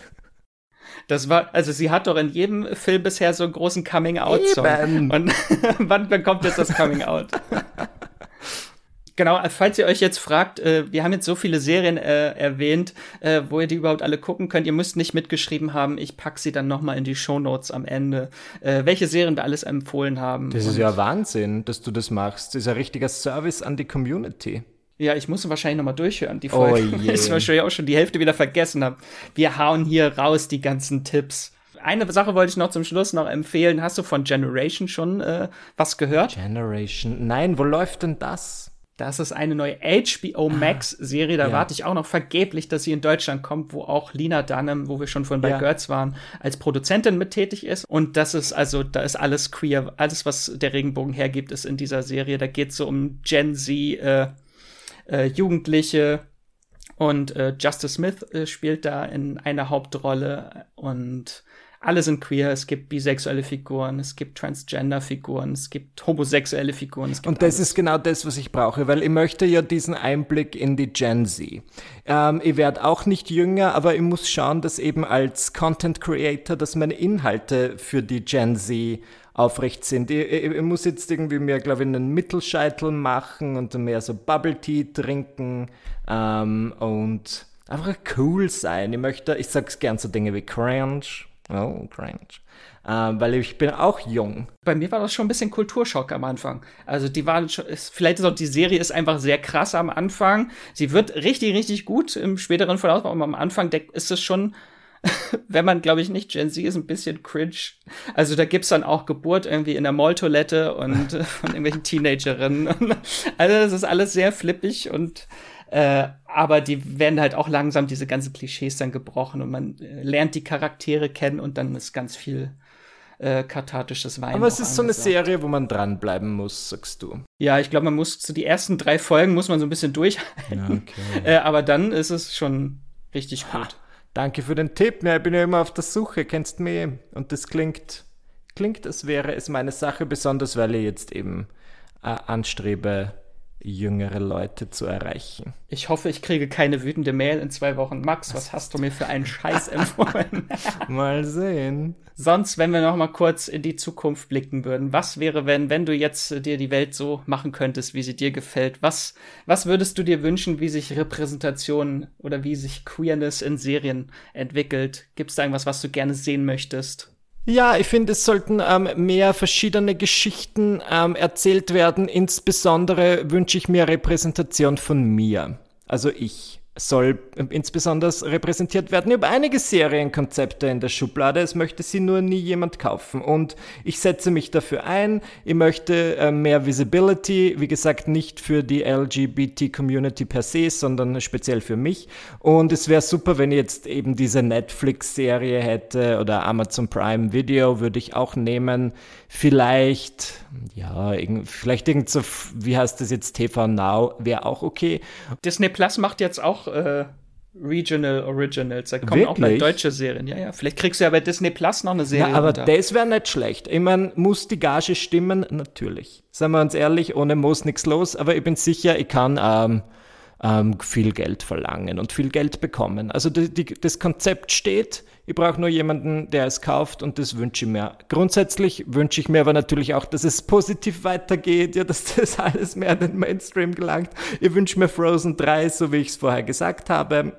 Das war, also sie hat doch in jedem Film bisher so einen großen Coming-out-Song. Und wann bekommt jetzt das Coming-out? Genau, falls ihr euch jetzt fragt, äh, wir haben jetzt so viele Serien äh, erwähnt, äh, wo ihr die überhaupt alle gucken könnt. Ihr müsst nicht mitgeschrieben haben. Ich pack sie dann noch mal in die Show Notes am Ende, äh, welche Serien wir alles empfohlen haben. Das ist ja Wahnsinn, dass du das machst. Das ist ein richtiger Service an die Community. Ja, ich muss wahrscheinlich noch mal durchhören, die Folge. Oh yeah. ich wahrscheinlich auch schon die Hälfte wieder vergessen habe. Wir hauen hier raus die ganzen Tipps. Eine Sache wollte ich noch zum Schluss noch empfehlen. Hast du von Generation schon äh, was gehört? Generation? Nein, wo läuft denn das? Das ist eine neue HBO ah. Max Serie. Da ja. warte ich auch noch vergeblich, dass sie in Deutschland kommt, wo auch Lina Dunham, wo wir schon von bei ja. Girls waren, als Produzentin mit tätig ist. Und das ist also, da ist alles queer. Alles, was der Regenbogen hergibt, ist in dieser Serie. Da geht es so um Gen Z, äh, äh, Jugendliche. Und äh, Justice Smith äh, spielt da in einer Hauptrolle und alle sind queer. Es gibt bisexuelle Figuren, es gibt Transgender-Figuren, es gibt homosexuelle Figuren. Gibt und das alles. ist genau das, was ich brauche, weil ich möchte ja diesen Einblick in die Gen Z. Ähm, ich werde auch nicht jünger, aber ich muss schauen, dass eben als Content Creator, dass meine Inhalte für die Gen Z aufrecht sind. Ich, ich, ich muss jetzt irgendwie mehr, glaube ich, einen Mittelscheitel machen und mehr so Bubble Tea trinken ähm, und einfach cool sein. Ich möchte, ich sag's gern so Dinge wie Cringe. Oh, Cringe. Ähm, weil ich bin auch jung. Bei mir war das schon ein bisschen Kulturschock am Anfang. Also die waren schon, vielleicht ist auch die Serie ist einfach sehr krass am Anfang. Sie wird richtig, richtig gut im späteren Verlauf, aber am Anfang ist es schon wenn man, glaube ich, nicht Gen Z ist, ein bisschen cringe. Also da gibt's dann auch Geburt irgendwie in der Malltoilette und von irgendwelchen Teenagerinnen. also das ist alles sehr flippig und Äh, aber die werden halt auch langsam diese ganzen Klischees dann gebrochen und man äh, lernt die Charaktere kennen und dann ist ganz viel äh, kathartisches Weinen. Aber es ist so eine Serie, wo man dranbleiben muss, sagst du. Ja, ich glaube, man muss zu so die ersten drei Folgen muss man so ein bisschen durchhalten. Ja, okay. äh, aber dann ist es schon richtig gut. Ha, danke für den Tipp. Ja, ich bin ja immer auf der Suche, kennst mich? Und das klingt, klingt, als wäre es meine Sache, besonders weil ich jetzt eben äh, anstrebe, jüngere Leute zu erreichen. Ich hoffe, ich kriege keine wütende Mail in zwei Wochen. Max, was hast du mir für einen Scheiß empfohlen? mal sehen. Sonst, wenn wir noch mal kurz in die Zukunft blicken würden, was wäre, wenn, wenn du jetzt dir die Welt so machen könntest, wie sie dir gefällt? Was, was würdest du dir wünschen, wie sich Repräsentation oder wie sich Queerness in Serien entwickelt? Gibt es da irgendwas, was du gerne sehen möchtest? Ja, ich finde, es sollten ähm, mehr verschiedene Geschichten ähm, erzählt werden. Insbesondere wünsche ich mir Repräsentation von mir. Also ich soll insbesondere repräsentiert werden. Ich habe einige Serienkonzepte in der Schublade, es möchte sie nur nie jemand kaufen. Und ich setze mich dafür ein. Ich möchte äh, mehr Visibility, wie gesagt, nicht für die LGBT-Community per se, sondern speziell für mich. Und es wäre super, wenn ich jetzt eben diese Netflix-Serie hätte oder Amazon Prime Video würde ich auch nehmen. Vielleicht, ja, vielleicht irgend so, wie heißt das jetzt, TV Now, wäre auch okay. Disney Plus macht jetzt auch äh, Regional Originals. Da kommen Wirklich? auch mal deutsche Serien. Ja, ja. Vielleicht kriegst du ja bei Disney Plus noch eine Serie. Ja, aber runter. das wäre nicht schlecht. Ich meine, muss die Gage stimmen? Natürlich. Seien wir uns ehrlich, ohne Moos nichts los. Aber ich bin sicher, ich kann ähm, ähm, viel Geld verlangen und viel Geld bekommen. Also die, die, das Konzept steht. Ich brauche nur jemanden, der es kauft und das wünsche ich mir. Grundsätzlich wünsche ich mir aber natürlich auch, dass es positiv weitergeht, ja, dass das alles mehr in den Mainstream gelangt. Ich wünsche mir Frozen 3, so wie ich es vorher gesagt habe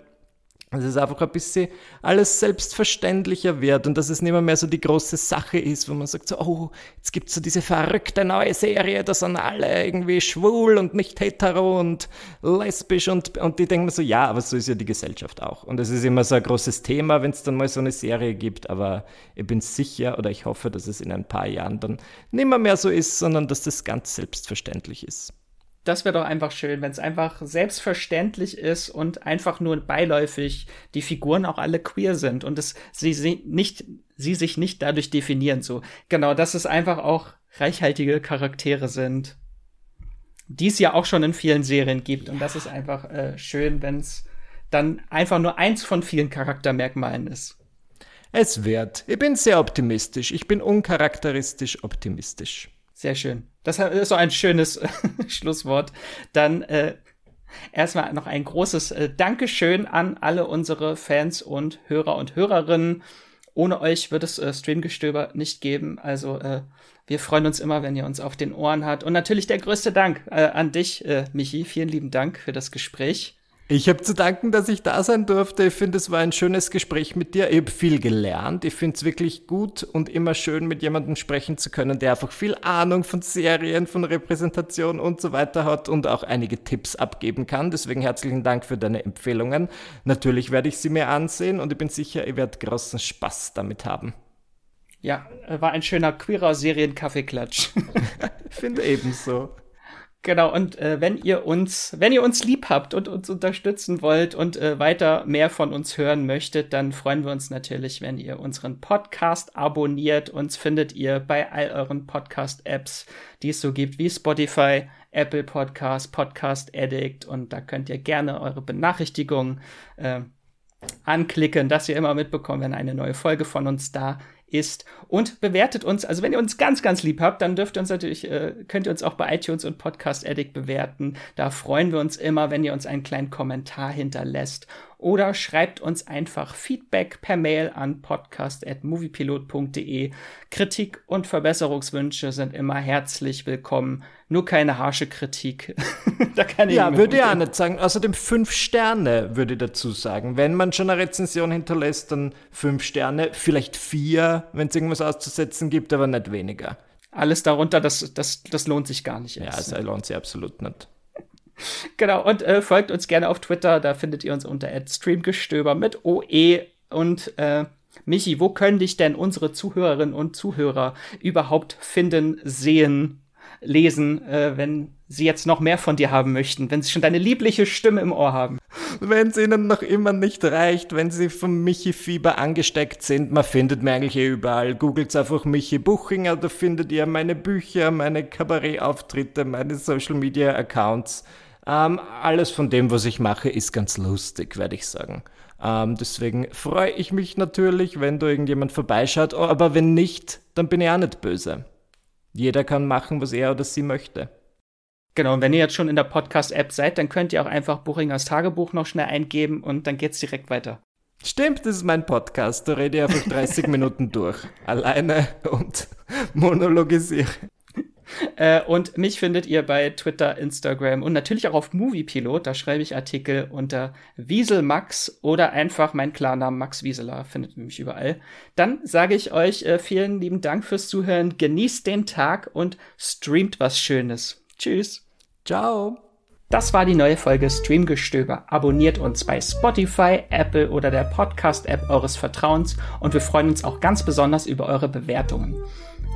dass es einfach ein bisschen alles selbstverständlicher wird und dass es nicht mehr, mehr so die große Sache ist, wo man sagt so, oh, jetzt gibt es so diese verrückte neue Serie, da sind alle irgendwie schwul und nicht hetero und lesbisch und, und die denken so, ja, aber so ist ja die Gesellschaft auch. Und es ist immer so ein großes Thema, wenn es dann mal so eine Serie gibt, aber ich bin sicher oder ich hoffe, dass es in ein paar Jahren dann nicht mehr, mehr so ist, sondern dass das ganz selbstverständlich ist das wäre doch einfach schön, wenn es einfach selbstverständlich ist und einfach nur beiläufig die Figuren auch alle queer sind und es sie, sie nicht sie sich nicht dadurch definieren so. Genau, dass es einfach auch reichhaltige Charaktere sind, die es ja auch schon in vielen Serien gibt und das ist einfach äh, schön, wenn es dann einfach nur eins von vielen Charaktermerkmalen ist. Es wird. Ich bin sehr optimistisch. Ich bin uncharakteristisch optimistisch. Sehr schön. Das ist so ein schönes Schlusswort. Dann äh, erstmal noch ein großes äh, Dankeschön an alle unsere Fans und Hörer und Hörerinnen. Ohne euch wird es äh, Streamgestöber nicht geben. Also äh, wir freuen uns immer, wenn ihr uns auf den Ohren habt. Und natürlich der größte Dank äh, an dich, äh, Michi. Vielen lieben Dank für das Gespräch. Ich habe zu danken, dass ich da sein durfte. Ich finde, es war ein schönes Gespräch mit dir. Ich habe viel gelernt. Ich finde es wirklich gut und immer schön, mit jemandem sprechen zu können, der einfach viel Ahnung von Serien, von Repräsentation und so weiter hat und auch einige Tipps abgeben kann. Deswegen herzlichen Dank für deine Empfehlungen. Natürlich werde ich sie mir ansehen und ich bin sicher, ihr werdet großen Spaß damit haben. Ja, war ein schöner queerer Serien-Kaffeeklatsch. finde ebenso. Genau, und äh, wenn ihr uns, wenn ihr uns lieb habt und uns unterstützen wollt und äh, weiter mehr von uns hören möchtet, dann freuen wir uns natürlich, wenn ihr unseren Podcast abonniert. Uns findet ihr bei all euren Podcast-Apps, die es so gibt, wie Spotify, Apple Podcast, Podcast Addict. Und da könnt ihr gerne eure Benachrichtigungen äh, anklicken, dass ihr immer mitbekommt, wenn eine neue Folge von uns da ist und bewertet uns. Also wenn ihr uns ganz, ganz lieb habt, dann dürft ihr uns natürlich, äh, könnt ihr uns auch bei iTunes und Podcast Addict bewerten. Da freuen wir uns immer, wenn ihr uns einen kleinen Kommentar hinterlässt oder schreibt uns einfach Feedback per Mail an podcast.moviepilot.de. Kritik und Verbesserungswünsche sind immer herzlich willkommen. Nur keine harsche Kritik. da kann ich ja, würde ich auch nicht sagen. Außerdem fünf Sterne würde ich dazu sagen. Wenn man schon eine Rezension hinterlässt, dann fünf Sterne, vielleicht vier, wenn es irgendwas auszusetzen gibt, aber nicht weniger. Alles darunter, das, das, das lohnt sich gar nicht. Ja, das lohnt sich absolut nicht. genau, und äh, folgt uns gerne auf Twitter, da findet ihr uns unter Streamgestöber mit OE und äh, Michi, wo können dich denn unsere Zuhörerinnen und Zuhörer überhaupt finden, sehen, lesen, äh, wenn sie jetzt noch mehr von dir haben möchten, wenn sie schon deine liebliche Stimme im Ohr haben. Wenn es ihnen noch immer nicht reicht, wenn sie vom Michi-Fieber angesteckt sind, man findet mir eigentlich eh überall. Googelt einfach Michi Buchinger, da findet ihr meine Bücher, meine Kabarettauftritte, meine Social-Media-Accounts. Ähm, alles von dem, was ich mache, ist ganz lustig, werde ich sagen. Ähm, deswegen freue ich mich natürlich, wenn da irgendjemand vorbeischaut, aber wenn nicht, dann bin ich auch nicht böse. Jeder kann machen, was er oder sie möchte. Genau, und wenn ihr jetzt schon in der Podcast-App seid, dann könnt ihr auch einfach Buchingers Tagebuch noch schnell eingeben und dann geht's direkt weiter. Stimmt, das ist mein Podcast. Da rede ich einfach 30 Minuten durch. Alleine und monologisiere. Äh, und mich findet ihr bei Twitter, Instagram und natürlich auch auf Moviepilot. Da schreibe ich Artikel unter Wieselmax oder einfach mein Klarnamen Max Wieseler. Findet ihr mich überall. Dann sage ich euch äh, vielen lieben Dank fürs Zuhören. Genießt den Tag und streamt was Schönes. Tschüss. Ciao. Das war die neue Folge Streamgestöber. Abonniert uns bei Spotify, Apple oder der Podcast-App eures Vertrauens und wir freuen uns auch ganz besonders über eure Bewertungen.